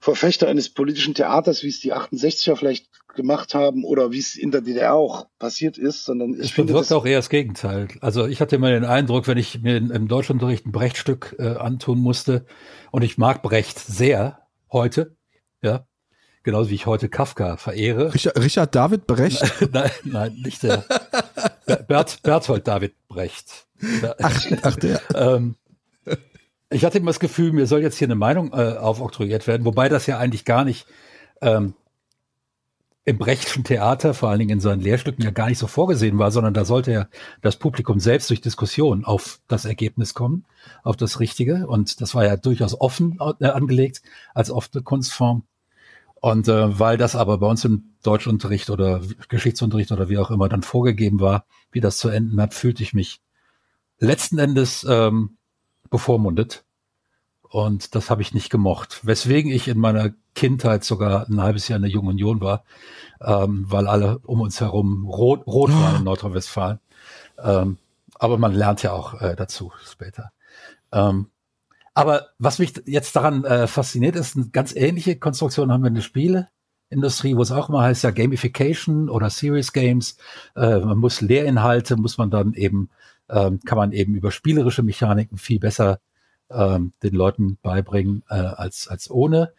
[SPEAKER 2] Verfechter eines politischen Theaters, wie es die 68er vielleicht gemacht haben oder wie es in der DDR auch passiert ist, sondern
[SPEAKER 3] ich es finde bewirkt auch eher das Gegenteil. Also ich hatte immer den Eindruck, wenn ich mir im Deutschunterricht ein Brechtstück äh, antun musste und ich mag Brecht sehr heute, ja, genauso wie ich heute Kafka verehre.
[SPEAKER 1] Richard, Richard David Brecht?
[SPEAKER 3] nein, nein, nicht der. Bert, Berthold David Brecht.
[SPEAKER 1] Ach, ach der. ähm,
[SPEAKER 3] ich hatte immer das Gefühl, mir soll jetzt hier eine Meinung äh, aufoktroyiert werden, wobei das ja eigentlich gar nicht ähm, im Brechtschen Theater, vor allen Dingen in seinen Lehrstücken, ja gar nicht so vorgesehen war, sondern da sollte ja das Publikum selbst durch Diskussion auf das Ergebnis kommen, auf das Richtige. Und das war ja durchaus offen äh, angelegt als offene Kunstform. Und äh, weil das aber bei uns im Deutschunterricht oder Geschichtsunterricht oder wie auch immer dann vorgegeben war, wie das zu enden hat, fühlte ich mich letzten Endes ähm, bevormundet. Und das habe ich nicht gemocht. Weswegen ich in meiner Kindheit sogar ein halbes Jahr in der Jungen Union war, ähm, weil alle um uns herum rot, rot waren in Nordrhein-Westfalen. Ähm, aber man lernt ja auch äh, dazu später. Ähm, aber was mich jetzt daran äh, fasziniert, ist eine ganz ähnliche Konstruktion haben wir in der Spieleindustrie, wo es auch immer heißt ja Gamification oder Serious Games. Äh, man muss Lehrinhalte, muss man dann eben ähm, kann man eben über spielerische Mechaniken viel besser ähm, den Leuten beibringen äh, als, als ohne.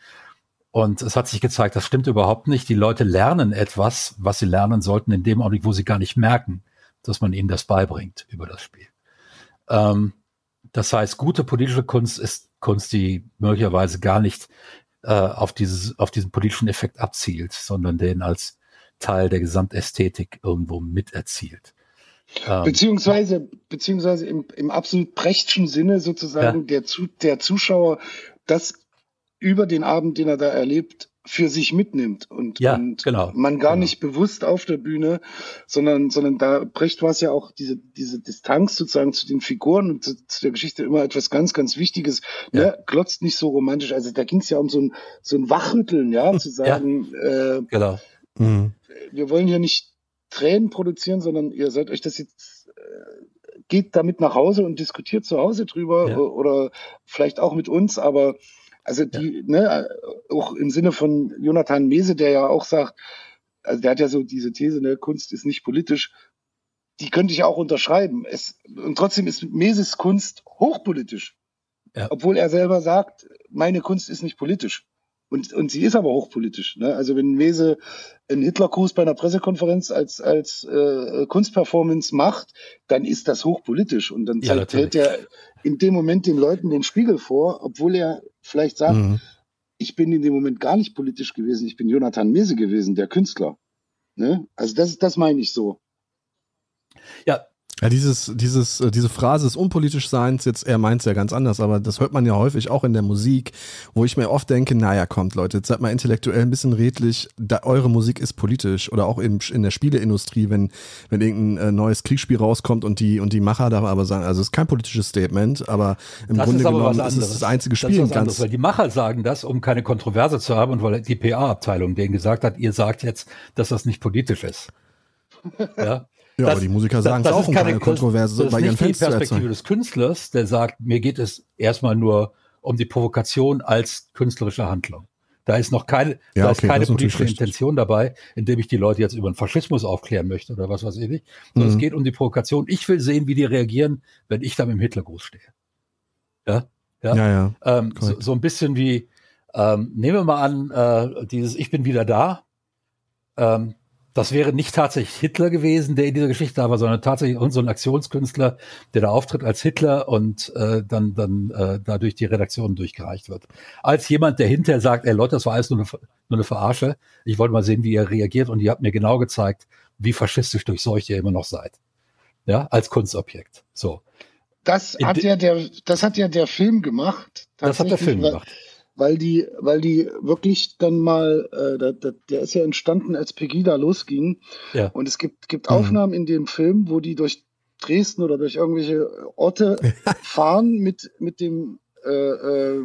[SPEAKER 3] Und es hat sich gezeigt, das stimmt überhaupt nicht. Die Leute lernen etwas, was sie lernen sollten, in dem Augenblick, wo sie gar nicht merken, dass man ihnen das beibringt über das Spiel. Ähm, das heißt, gute politische Kunst ist Kunst, die möglicherweise gar nicht äh, auf, dieses, auf diesen politischen Effekt abzielt, sondern den als Teil der Gesamtästhetik irgendwo miterzielt.
[SPEAKER 2] Beziehungsweise, beziehungsweise im, im absolut brechtschen Sinne sozusagen ja. der, zu, der Zuschauer das über den Abend, den er da erlebt, für sich mitnimmt und,
[SPEAKER 3] ja,
[SPEAKER 2] und
[SPEAKER 3] genau,
[SPEAKER 2] man gar
[SPEAKER 3] genau.
[SPEAKER 2] nicht bewusst auf der Bühne, sondern, sondern da Brecht war es ja auch diese, diese Distanz sozusagen zu den Figuren und zu, zu der Geschichte immer etwas ganz, ganz Wichtiges. Ja. Ne? Glotzt nicht so romantisch. Also da ging es ja um so ein, so ein Wachrütteln, ja, zu sagen,
[SPEAKER 3] ja, äh, genau.
[SPEAKER 2] Mhm. wir wollen hier nicht Tränen produzieren, sondern ihr sollt euch das jetzt, äh, geht damit nach Hause und diskutiert zu Hause drüber ja. oder vielleicht auch mit uns, aber also die, ja. ne, auch im Sinne von Jonathan Mese, der ja auch sagt, also der hat ja so diese These, ne, Kunst ist nicht politisch, die könnte ich auch unterschreiben. Es, und trotzdem ist Meses Kunst hochpolitisch. Ja. Obwohl er selber sagt, meine Kunst ist nicht politisch. Und, und sie ist aber hochpolitisch. Ne? Also wenn Mese einen Hitlergruß bei einer Pressekonferenz als, als äh, Kunstperformance macht, dann ist das hochpolitisch. Und dann zeigt, ja, hält er in dem Moment den Leuten den Spiegel vor, obwohl er vielleicht sagt, mhm. ich bin in dem Moment gar nicht politisch gewesen, ich bin Jonathan Mese gewesen, der Künstler. Ne? Also das, das meine ich so.
[SPEAKER 3] Ja,
[SPEAKER 1] ja, dieses, dieses, äh, diese Phrase des Unpolitischseins, jetzt, er meint es ja ganz anders, aber das hört man ja häufig auch in der Musik, wo ich mir oft denke, naja, kommt Leute, jetzt seid mal intellektuell ein bisschen redlich, da, eure Musik ist politisch oder auch in, in der Spieleindustrie, wenn, wenn irgendein äh, neues Kriegsspiel rauskommt und die, und die Macher da aber sagen, also es ist kein politisches Statement, aber im das Grunde genommen ist es das einzige Spiel. Das ist
[SPEAKER 3] ganz weil die Macher sagen das, um keine Kontroverse zu haben und weil die PA-Abteilung denen gesagt hat, ihr sagt jetzt, dass das nicht politisch ist.
[SPEAKER 1] Ja. Ja, das, aber die Musiker sagen es auch, um keine, Kontroverse das, bei ihren Fans
[SPEAKER 3] zu erzeugen. Das ist die Perspektive des Künstlers, der sagt, mir geht es erstmal nur um die Provokation als künstlerische Handlung. Da ist noch keine, ja, da okay, ist keine politische Intention dabei, indem ich die Leute jetzt über den Faschismus aufklären möchte oder was weiß ich nicht. Sondern mhm. es geht um die Provokation. Ich will sehen, wie die reagieren, wenn ich da mit dem Hitlergruß stehe. Ja,
[SPEAKER 1] ja, ja. ja
[SPEAKER 3] ähm, so, so, ein bisschen wie, ähm, nehmen wir mal an, äh, dieses Ich bin wieder da. Ähm, das wäre nicht tatsächlich Hitler gewesen, der in dieser Geschichte da war, sondern tatsächlich so ein Aktionskünstler, der da auftritt als Hitler und äh, dann, dann äh, dadurch die Redaktion durchgereicht wird. Als jemand, der hinterher sagt, ey Leute, das war alles nur eine, nur eine Verarsche. Ich wollte mal sehen, wie ihr reagiert und ihr habt mir genau gezeigt, wie faschistisch durchseucht ihr immer noch seid. Ja, als Kunstobjekt. So.
[SPEAKER 2] Das hat ja der, das hat ja der Film gemacht.
[SPEAKER 3] Das hat der Film gemacht
[SPEAKER 2] weil die, weil die wirklich dann mal, äh, der, der, der ist ja entstanden, als Pegida losging. Ja. Und es gibt, gibt mhm. Aufnahmen in dem Film, wo die durch Dresden oder durch irgendwelche Orte fahren mit, mit dem äh, äh,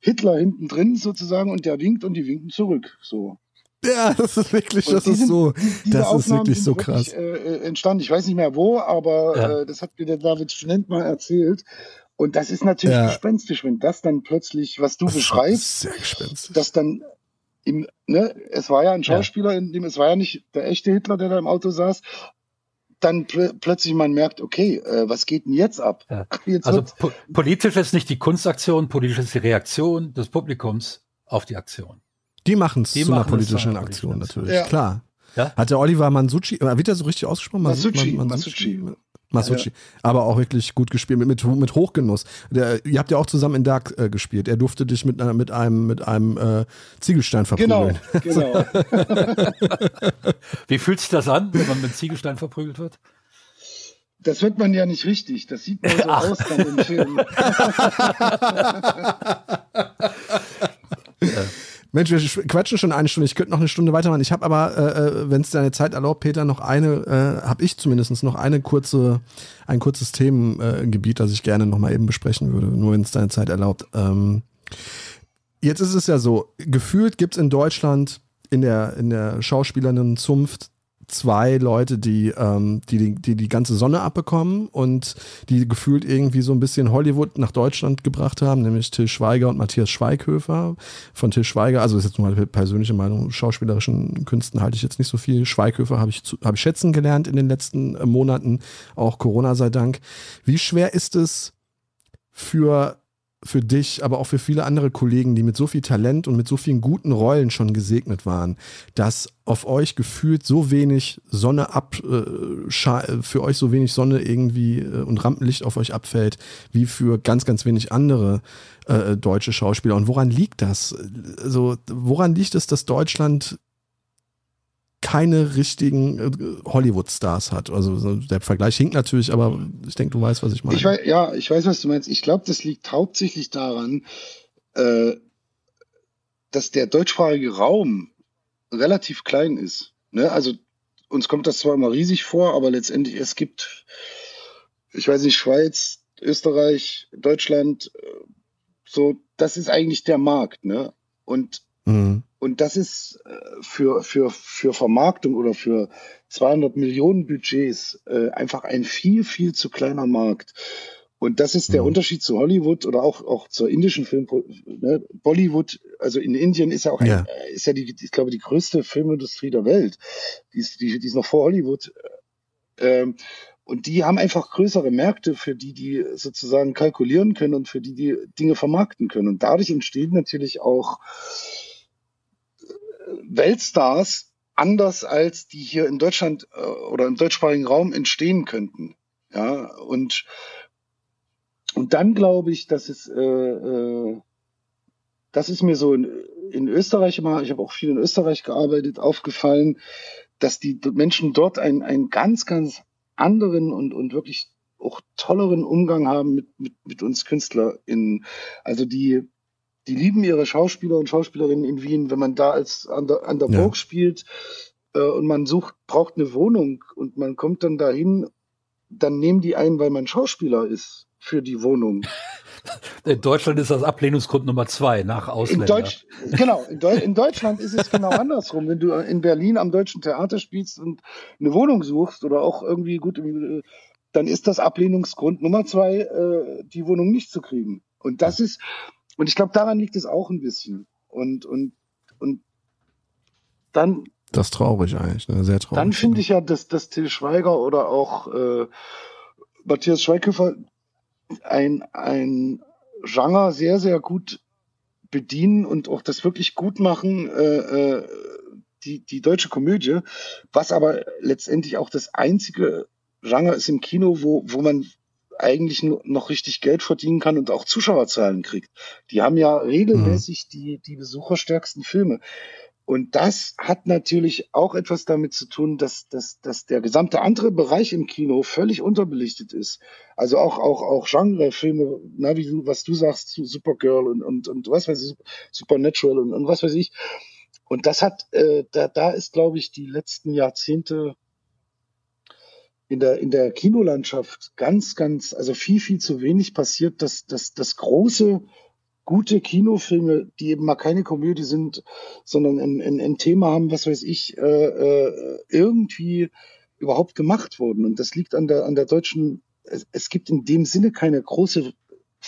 [SPEAKER 2] Hitler hinten drin sozusagen und der winkt und die winken zurück. So.
[SPEAKER 1] Ja, das ist wirklich, das ist so, das ist wirklich so krass.
[SPEAKER 2] Wirklich, äh, entstanden. Ich weiß nicht mehr wo, aber ja. äh, das hat mir der David Student mal erzählt. Und das ist natürlich ja. gespenstisch, wenn das dann plötzlich, was du das beschreibst, sehr gespenstisch. dass dann im, ne, es war ja ein Schauspieler, ja. in dem, es war ja nicht der echte Hitler, der da im Auto saß, dann pl plötzlich man merkt, okay, äh, was geht denn jetzt ab? Ja.
[SPEAKER 3] Jetzt also po politisch ist nicht die Kunstaktion, politisch ist die Reaktion des Publikums auf die Aktion.
[SPEAKER 1] Die machen es zu einer politischen Aktion natürlich, ja. klar.
[SPEAKER 3] Ja?
[SPEAKER 1] Hat der Oliver Mansucci, äh, wird er so richtig ausgesprochen?
[SPEAKER 2] Masucci. Masucci.
[SPEAKER 1] Masucci. Ja. Aber auch wirklich gut gespielt, mit, mit, mit Hochgenuss. Der, ihr habt ja auch zusammen in Dark äh, gespielt. Er durfte dich mit, äh, mit einem, mit einem äh, Ziegelstein verprügeln.
[SPEAKER 2] Genau, genau.
[SPEAKER 3] Wie fühlt sich das an, wenn man mit Ziegelstein verprügelt wird?
[SPEAKER 2] Das wird man ja nicht richtig. Das sieht nur so Ach. aus dann im Film.
[SPEAKER 1] ja. Mensch, wir quatschen schon eine Stunde. Ich könnte noch eine Stunde weitermachen. Ich habe aber, äh, äh wenn es deine Zeit erlaubt, Peter, noch eine, äh, habe ich zumindest noch eine kurze, ein kurzes Themengebiet, das ich gerne noch mal eben besprechen würde, nur wenn es deine Zeit erlaubt. Ähm, jetzt ist es ja so, gefühlt gibt es in Deutschland in der, in der Schauspielerinnen-Zunft zwei Leute, die, ähm, die, die die ganze Sonne abbekommen und die gefühlt irgendwie so ein bisschen Hollywood nach Deutschland gebracht haben, nämlich Till Schweiger und Matthias Schweighöfer. Von Till Schweiger, also das ist jetzt nur meine persönliche Meinung, schauspielerischen Künsten halte ich jetzt nicht so viel. Schweighöfer habe ich, hab ich schätzen gelernt in den letzten äh, Monaten, auch Corona sei Dank. Wie schwer ist es für für dich, aber auch für viele andere Kollegen, die mit so viel Talent und mit so vielen guten Rollen schon gesegnet waren, dass auf euch gefühlt so wenig Sonne ab, äh, für euch so wenig Sonne irgendwie äh, und Rampenlicht auf euch abfällt, wie für ganz, ganz wenig andere äh, deutsche Schauspieler. Und woran liegt das? Also, woran liegt es, dass Deutschland keine richtigen äh, Hollywood-Stars hat. Also der Vergleich hinkt natürlich, aber ich denke, du weißt, was ich meine.
[SPEAKER 2] Ich weiß, ja, ich weiß, was du meinst. Ich glaube, das liegt hauptsächlich daran, äh, dass der deutschsprachige Raum relativ klein ist. Ne? Also uns kommt das zwar immer riesig vor, aber letztendlich es gibt, ich weiß nicht, Schweiz, Österreich, Deutschland, äh, so, das ist eigentlich der Markt. Ne? Und mhm. Und das ist äh, für, für, für Vermarktung oder für 200 Millionen Budgets äh, einfach ein viel, viel zu kleiner Markt. Und das ist der mhm. Unterschied zu Hollywood oder auch, auch zur indischen Film, ne? Bollywood, also in Indien ist ja auch, ein, ja. Äh, ist ja die, ich glaube, die größte Filmindustrie der Welt. Die ist, die, die ist noch vor Hollywood. Ähm, und die haben einfach größere Märkte, für die die sozusagen kalkulieren können und für die die Dinge vermarkten können. Und dadurch entsteht natürlich auch Weltstars anders als die hier in Deutschland äh, oder im deutschsprachigen Raum entstehen könnten. Ja, und, und dann glaube ich, dass es, äh, äh, das ist mir so in, in Österreich immer, ich habe auch viel in Österreich gearbeitet, aufgefallen, dass die Menschen dort einen, einen ganz, ganz anderen und, und wirklich auch tolleren Umgang haben mit, mit, mit uns KünstlerInnen. Also die, die lieben ihre Schauspieler und Schauspielerinnen in Wien, wenn man da als an der, an der ja. Burg spielt äh, und man sucht, braucht eine Wohnung und man kommt dann dahin, dann nehmen die einen, weil man Schauspieler ist für die Wohnung.
[SPEAKER 3] In Deutschland ist das Ablehnungsgrund Nummer zwei nach Ausländer.
[SPEAKER 2] In Deutsch, genau, in, Deu in, Deutschland ist es genau andersrum. Wenn du in Berlin am Deutschen Theater spielst und eine Wohnung suchst oder auch irgendwie gut, dann ist das Ablehnungsgrund Nummer zwei, äh, die Wohnung nicht zu kriegen. Und das ist, und ich glaube, daran liegt es auch ein bisschen. Und, und, und dann.
[SPEAKER 1] Das ist traurig eigentlich, ne? sehr traurig.
[SPEAKER 2] Dann finde ich ja, dass, dass Till Schweiger oder auch äh, Matthias Schweighöfer ein, ein Genre sehr, sehr gut bedienen und auch das wirklich gut machen, äh, äh, die, die deutsche Komödie, was aber letztendlich auch das einzige Genre ist im Kino, wo, wo man eigentlich noch richtig Geld verdienen kann und auch Zuschauerzahlen kriegt. Die haben ja regelmäßig mhm. die, die besucherstärksten Filme. Und das hat natürlich auch etwas damit zu tun, dass, dass, dass der gesamte andere Bereich im Kino völlig unterbelichtet ist. Also auch, auch, auch Genrefilme, na, wie du, was du sagst, Supergirl und, und, und was weiß ich, Supernatural und, und was weiß ich. Und das hat, äh, da, da ist, glaube ich, die letzten Jahrzehnte in der, in der Kinolandschaft ganz, ganz, also viel, viel zu wenig passiert, dass, dass, dass große, gute Kinofilme, die eben mal keine Komödie sind, sondern ein, ein, ein Thema haben, was weiß ich, äh, äh, irgendwie überhaupt gemacht wurden. Und das liegt an der, an der deutschen, es, es gibt in dem Sinne keine große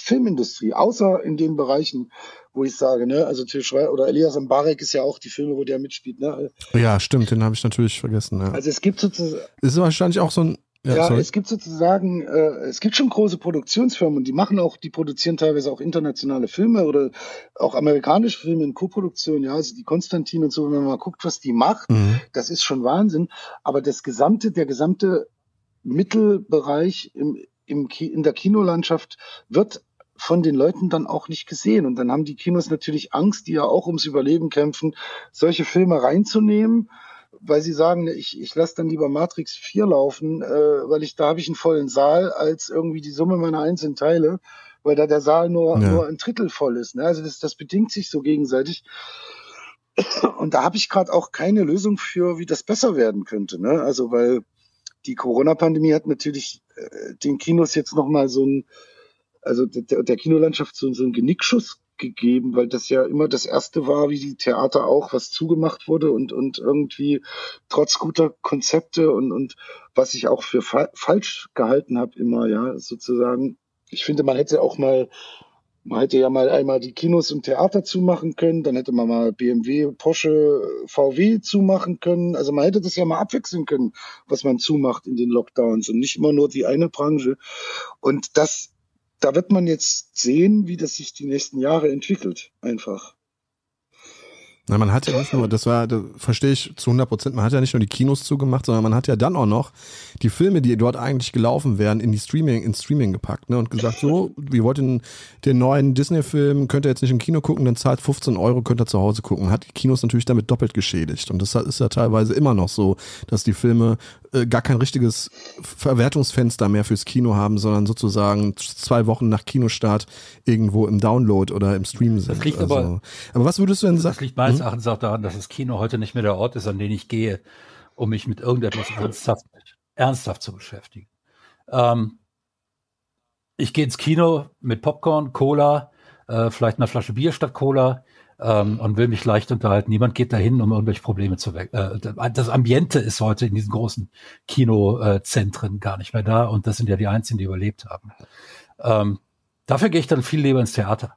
[SPEAKER 2] Filmindustrie, außer in den Bereichen, wo ich sage, ne, also Til Schweiger oder Elias Mbarek ist ja auch die Filme, wo der mitspielt, ne?
[SPEAKER 1] Ja, stimmt, den habe ich natürlich vergessen. Ja.
[SPEAKER 2] Also es gibt sozusagen.
[SPEAKER 1] Es ist wahrscheinlich auch so ein,
[SPEAKER 2] Ja, ja es gibt sozusagen, äh, es gibt schon große Produktionsfirmen und die machen auch, die produzieren teilweise auch internationale Filme oder auch amerikanische Filme in Koproduktion, ja, also die Konstantin und so, wenn man mal guckt, was die macht, mhm. das ist schon Wahnsinn. Aber das gesamte, der gesamte Mittelbereich im, im, in der Kinolandschaft wird von den Leuten dann auch nicht gesehen. Und dann haben die Kinos natürlich Angst, die ja auch ums Überleben kämpfen, solche Filme reinzunehmen, weil sie sagen, ich, ich lasse dann lieber Matrix 4 laufen, äh, weil ich da habe ich einen vollen Saal, als irgendwie die Summe meiner einzelnen Teile, weil da der Saal nur, ja. nur ein Drittel voll ist. Ne? Also das, das bedingt sich so gegenseitig. Und da habe ich gerade auch keine Lösung für, wie das besser werden könnte. Ne? Also weil die Corona-Pandemie hat natürlich äh, den Kinos jetzt nochmal so ein also der, der Kinolandschaft so, so einen Genickschuss gegeben, weil das ja immer das erste war, wie die Theater auch, was zugemacht wurde und, und irgendwie trotz guter Konzepte und, und was ich auch für fa falsch gehalten habe immer, ja, sozusagen. Ich finde, man hätte auch mal, man hätte ja mal einmal die Kinos und Theater zumachen können, dann hätte man mal BMW, Porsche, VW zumachen können. Also man hätte das ja mal abwechseln können, was man zumacht in den Lockdowns und nicht immer nur die eine Branche. Und das da wird man jetzt sehen, wie das sich die nächsten Jahre entwickelt, einfach.
[SPEAKER 1] Na, man hat ja nicht nur, das war, das verstehe ich zu 100 Prozent, man hat ja nicht nur die Kinos zugemacht, sondern man hat ja dann auch noch die Filme, die dort eigentlich gelaufen wären, in die Streaming, in Streaming gepackt, ne, und gesagt, so, wir wollten den neuen Disney-Film, könnt ihr jetzt nicht im Kino gucken, dann zahlt 15 Euro, könnt ihr zu Hause gucken. Hat die Kinos natürlich damit doppelt geschädigt. Und das ist ja teilweise immer noch so, dass die Filme äh, gar kein richtiges Verwertungsfenster mehr fürs Kino haben, sondern sozusagen zwei Wochen nach Kinostart irgendwo im Download oder im Stream sind.
[SPEAKER 3] Das liegt also, aber,
[SPEAKER 1] aber was würdest du denn sagen?
[SPEAKER 3] Das liegt meines hm? Erachtens auch daran, dass das Kino heute nicht mehr der Ort ist, an den ich gehe, um mich mit irgendetwas ernsthaft, ernsthaft zu beschäftigen. Ähm, ich gehe ins Kino mit Popcorn, Cola, äh, vielleicht einer Flasche Bier statt Cola ähm, und will mich leicht unterhalten. Niemand geht dahin, um irgendwelche Probleme zu weg. Äh, das Ambiente ist heute in diesen großen Kinozentren gar nicht mehr da und das sind ja die einzigen, die überlebt haben. Ähm, dafür gehe ich dann viel lieber ins Theater.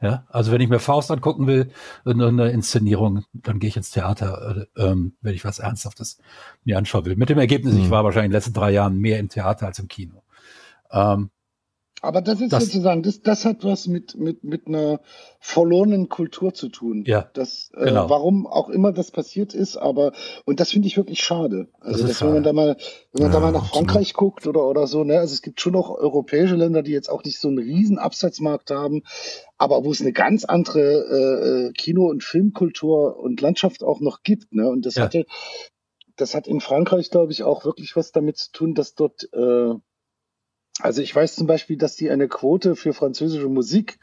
[SPEAKER 3] Ja, also wenn ich mir Faust angucken will, eine Inszenierung, dann gehe ich ins Theater, äh, ähm, wenn ich was Ernsthaftes mir anschauen will. Mit dem Ergebnis, mhm. ich war wahrscheinlich in den letzten drei Jahren mehr im Theater als im Kino. Ähm,
[SPEAKER 2] aber das ist das, sozusagen, das, das hat was mit, mit, mit einer verlorenen Kultur zu tun.
[SPEAKER 3] Ja.
[SPEAKER 2] Das, äh, genau. Warum auch immer das passiert ist, aber, und das finde ich wirklich schade. Also, das dass, wenn man da mal, wenn man ja, da mal nach Frankreich absolut. guckt oder, oder so, ne, also es gibt schon noch europäische Länder, die jetzt auch nicht so einen riesen Absatzmarkt haben, aber wo es eine ganz andere äh, äh Kino- und Filmkultur und Landschaft auch noch gibt, ne, und das ja. hatte, das hat in Frankreich, glaube ich, auch wirklich was damit zu tun, dass dort, äh, also ich weiß zum Beispiel, dass die eine Quote für französische Musik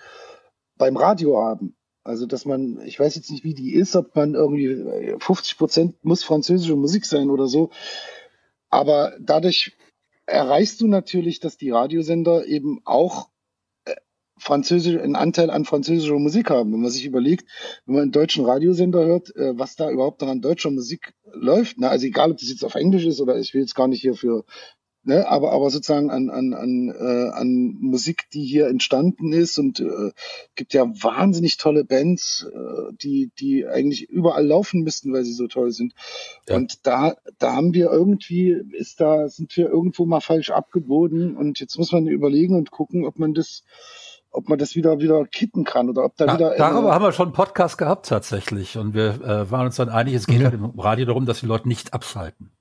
[SPEAKER 2] beim Radio haben. Also dass man, ich weiß jetzt nicht, wie die ist, ob man irgendwie 50 Prozent muss französische Musik sein oder so. Aber dadurch erreichst du natürlich, dass die Radiosender eben auch äh, französische, einen Anteil an französischer Musik haben. Wenn man sich überlegt, wenn man einen deutschen Radiosender hört, äh, was da überhaupt noch an deutscher Musik läuft, ne? also egal, ob das jetzt auf Englisch ist oder ich will jetzt gar nicht hier für ne, aber, aber sozusagen an, an, an, äh, an Musik, die hier entstanden ist und äh, gibt ja wahnsinnig tolle Bands, äh, die, die eigentlich überall laufen müssten, weil sie so toll sind. Ja. Und da, da haben wir irgendwie, ist da, sind wir irgendwo mal falsch abgebogen und jetzt muss man überlegen und gucken, ob man das ob man das wieder wieder kitten kann oder ob da ja, wieder.
[SPEAKER 3] Darüber haben wir schon einen Podcast gehabt tatsächlich und wir äh, waren uns dann einig, es geht mhm. halt im Radio darum, dass die Leute nicht abschalten.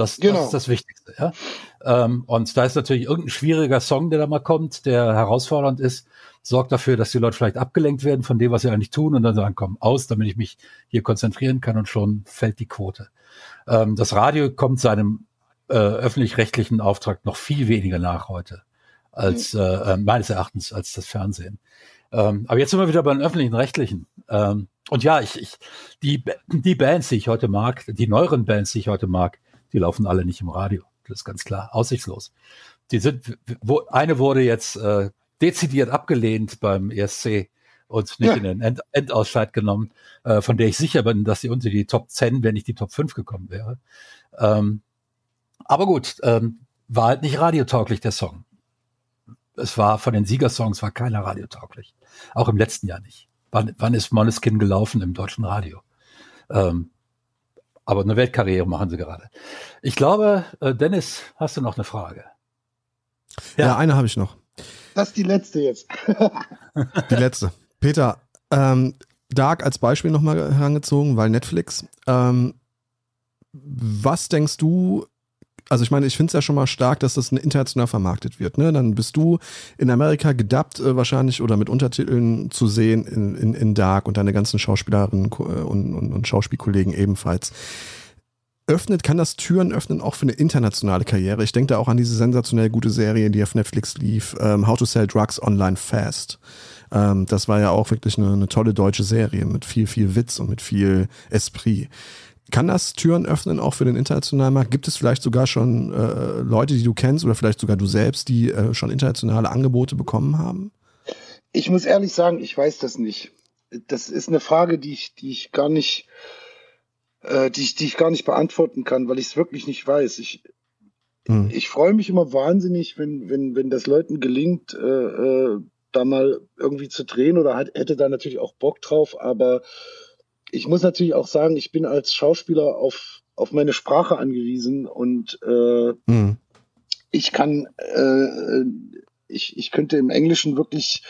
[SPEAKER 3] Das, genau. das ist das Wichtigste. Ja? Ähm, und da ist natürlich irgendein schwieriger Song, der da mal kommt, der herausfordernd ist, sorgt dafür, dass die Leute vielleicht abgelenkt werden von dem, was sie eigentlich tun und dann sagen, komm, aus, damit ich mich hier konzentrieren kann und schon fällt die Quote. Ähm, das Radio kommt seinem äh, öffentlich-rechtlichen Auftrag noch viel weniger nach heute als mhm. äh, meines Erachtens als das Fernsehen. Ähm, aber jetzt sind wir wieder bei den öffentlichen Rechtlichen. Ähm, und ja, ich, ich, die, die Bands, die ich heute mag, die neueren Bands, die ich heute mag, die laufen alle nicht im Radio. Das ist ganz klar, aussichtslos. Die sind, wo, eine wurde jetzt äh, dezidiert abgelehnt beim ESC und nicht ja. in den End Endausscheid genommen, äh, von der ich sicher bin, dass sie unter die Top 10, wenn nicht die Top 5 gekommen wäre. Ähm, aber gut, ähm, war halt nicht radiotauglich, der Song. Es war von den Siegersongs war keiner radiotauglich. Auch im letzten Jahr nicht. Wann, wann ist Moneskin gelaufen im deutschen Radio? Ähm, aber eine Weltkarriere machen sie gerade. Ich glaube, äh, Dennis, hast du noch eine Frage?
[SPEAKER 1] Ja, ja eine habe ich noch.
[SPEAKER 2] Das ist die letzte jetzt.
[SPEAKER 1] die letzte. Peter, ähm, Dark als Beispiel nochmal herangezogen, weil Netflix. Ähm, was denkst du, also ich meine, ich finde es ja schon mal stark, dass das international vermarktet wird. Ne? Dann bist du in Amerika gedubbt äh, wahrscheinlich oder mit Untertiteln zu sehen in, in, in Dark und deine ganzen Schauspielerinnen äh, und, und, und Schauspielkollegen ebenfalls. Öffnet, kann das Türen öffnen auch für eine internationale Karriere? Ich denke da auch an diese sensationell gute Serie, die auf Netflix lief, ähm, How to Sell Drugs Online Fast. Ähm, das war ja auch wirklich eine, eine tolle deutsche Serie mit viel, viel Witz und mit viel Esprit. Kann das Türen öffnen auch für den internationalen Markt? Gibt es vielleicht sogar schon äh, Leute, die du kennst oder vielleicht sogar du selbst, die äh, schon internationale Angebote bekommen haben?
[SPEAKER 2] Ich muss ehrlich sagen, ich weiß das nicht. Das ist eine Frage, die ich, die ich gar nicht, äh, die, ich, die ich gar nicht beantworten kann, weil ich es wirklich nicht weiß. Ich, hm. ich freue mich immer wahnsinnig, wenn, wenn, wenn das Leuten gelingt, äh, äh, da mal irgendwie zu drehen oder hat, hätte da natürlich auch Bock drauf, aber ich muss natürlich auch sagen, ich bin als Schauspieler auf, auf meine Sprache angewiesen und äh, mhm. ich kann, äh, ich, ich könnte im Englischen wirklich,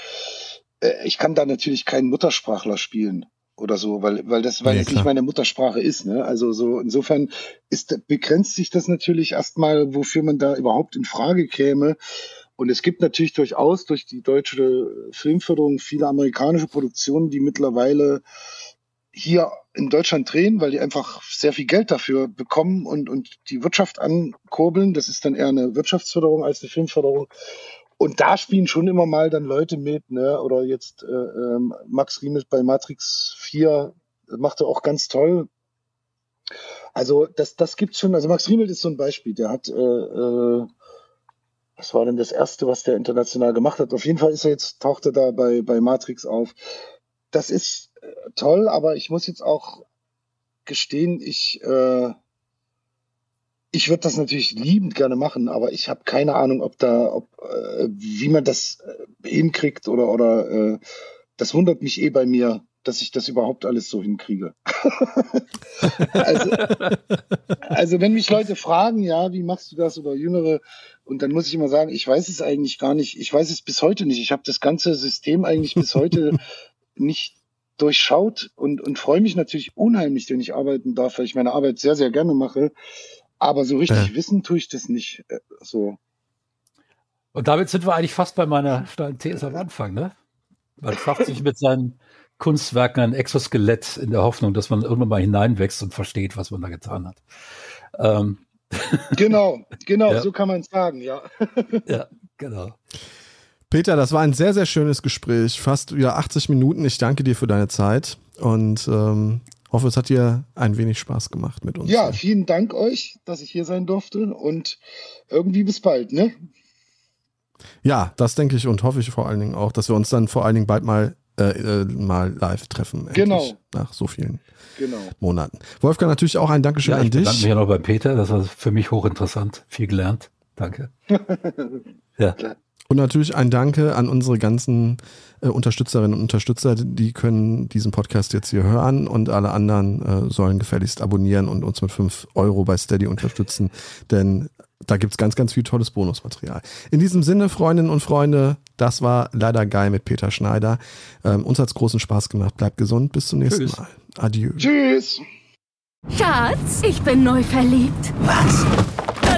[SPEAKER 2] äh, ich kann da natürlich keinen Muttersprachler spielen oder so, weil, weil das, weil ja, es nicht meine Muttersprache ist. Ne? Also so insofern ist, begrenzt sich das natürlich erstmal, wofür man da überhaupt in Frage käme. Und es gibt natürlich durchaus durch die deutsche Filmförderung viele amerikanische Produktionen, die mittlerweile hier in Deutschland drehen, weil die einfach sehr viel Geld dafür bekommen und, und die Wirtschaft ankurbeln. Das ist dann eher eine Wirtschaftsförderung als eine Filmförderung. Und da spielen schon immer mal dann Leute mit, ne? Oder jetzt äh, ähm, Max Riemes bei Matrix 4 macht er auch ganz toll. Also das, das gibt's schon. Also Max Riemelt ist so ein Beispiel. Der hat, äh, äh, was war denn das erste, was der international gemacht hat? Auf jeden Fall ist er jetzt, taucht er da bei, bei Matrix auf. Das ist toll, aber ich muss jetzt auch gestehen, ich, äh, ich würde das natürlich liebend gerne machen, aber ich habe keine Ahnung, ob da, ob, äh, wie man das äh, hinkriegt oder, oder äh, das wundert mich eh bei mir, dass ich das überhaupt alles so hinkriege. also, also wenn mich Leute fragen, ja, wie machst du das oder Jüngere, und dann muss ich immer sagen, ich weiß es eigentlich gar nicht, ich weiß es bis heute nicht. Ich habe das ganze System eigentlich bis heute nicht durchschaut und, und freue mich natürlich unheimlich, wenn ich arbeiten darf, weil ich meine Arbeit sehr, sehr gerne mache. Aber so richtig ja. wissen tue ich das nicht äh, so.
[SPEAKER 3] Und damit sind wir eigentlich fast bei meiner steilen These am Anfang, ne? Man schafft sich mit seinen Kunstwerken ein Exoskelett in der Hoffnung, dass man irgendwann mal hineinwächst und versteht, was man da getan hat. Ähm.
[SPEAKER 2] Genau, genau, ja. so kann man es sagen, ja.
[SPEAKER 3] ja, genau.
[SPEAKER 1] Peter, das war ein sehr, sehr schönes Gespräch. Fast wieder 80 Minuten. Ich danke dir für deine Zeit und ähm, hoffe, es hat dir ein wenig Spaß gemacht mit uns.
[SPEAKER 2] Ja, vielen Dank euch, dass ich hier sein durfte und irgendwie bis bald, ne?
[SPEAKER 1] Ja, das denke ich und hoffe ich vor allen Dingen auch, dass wir uns dann vor allen Dingen bald mal, äh, äh mal live treffen.
[SPEAKER 2] Genau.
[SPEAKER 1] Nach so vielen genau. Monaten. Wolfgang, natürlich auch ein Dankeschön
[SPEAKER 3] ja,
[SPEAKER 1] an dich. Ich
[SPEAKER 3] bedanke mich ja noch bei Peter. Das war für mich hochinteressant. Viel gelernt. Danke.
[SPEAKER 1] ja. Und natürlich ein Danke an unsere ganzen äh, Unterstützerinnen und Unterstützer. Die können diesen Podcast jetzt hier hören und alle anderen äh, sollen gefälligst abonnieren und uns mit 5 Euro bei Steady unterstützen. Denn da gibt es ganz, ganz viel tolles Bonusmaterial. In diesem Sinne, Freundinnen und Freunde, das war leider geil mit Peter Schneider. Ähm, uns es großen Spaß gemacht. Bleibt gesund. Bis zum nächsten Tschüss. Mal. Adieu.
[SPEAKER 2] Tschüss.
[SPEAKER 4] Schatz, ich bin neu verliebt.
[SPEAKER 5] Was?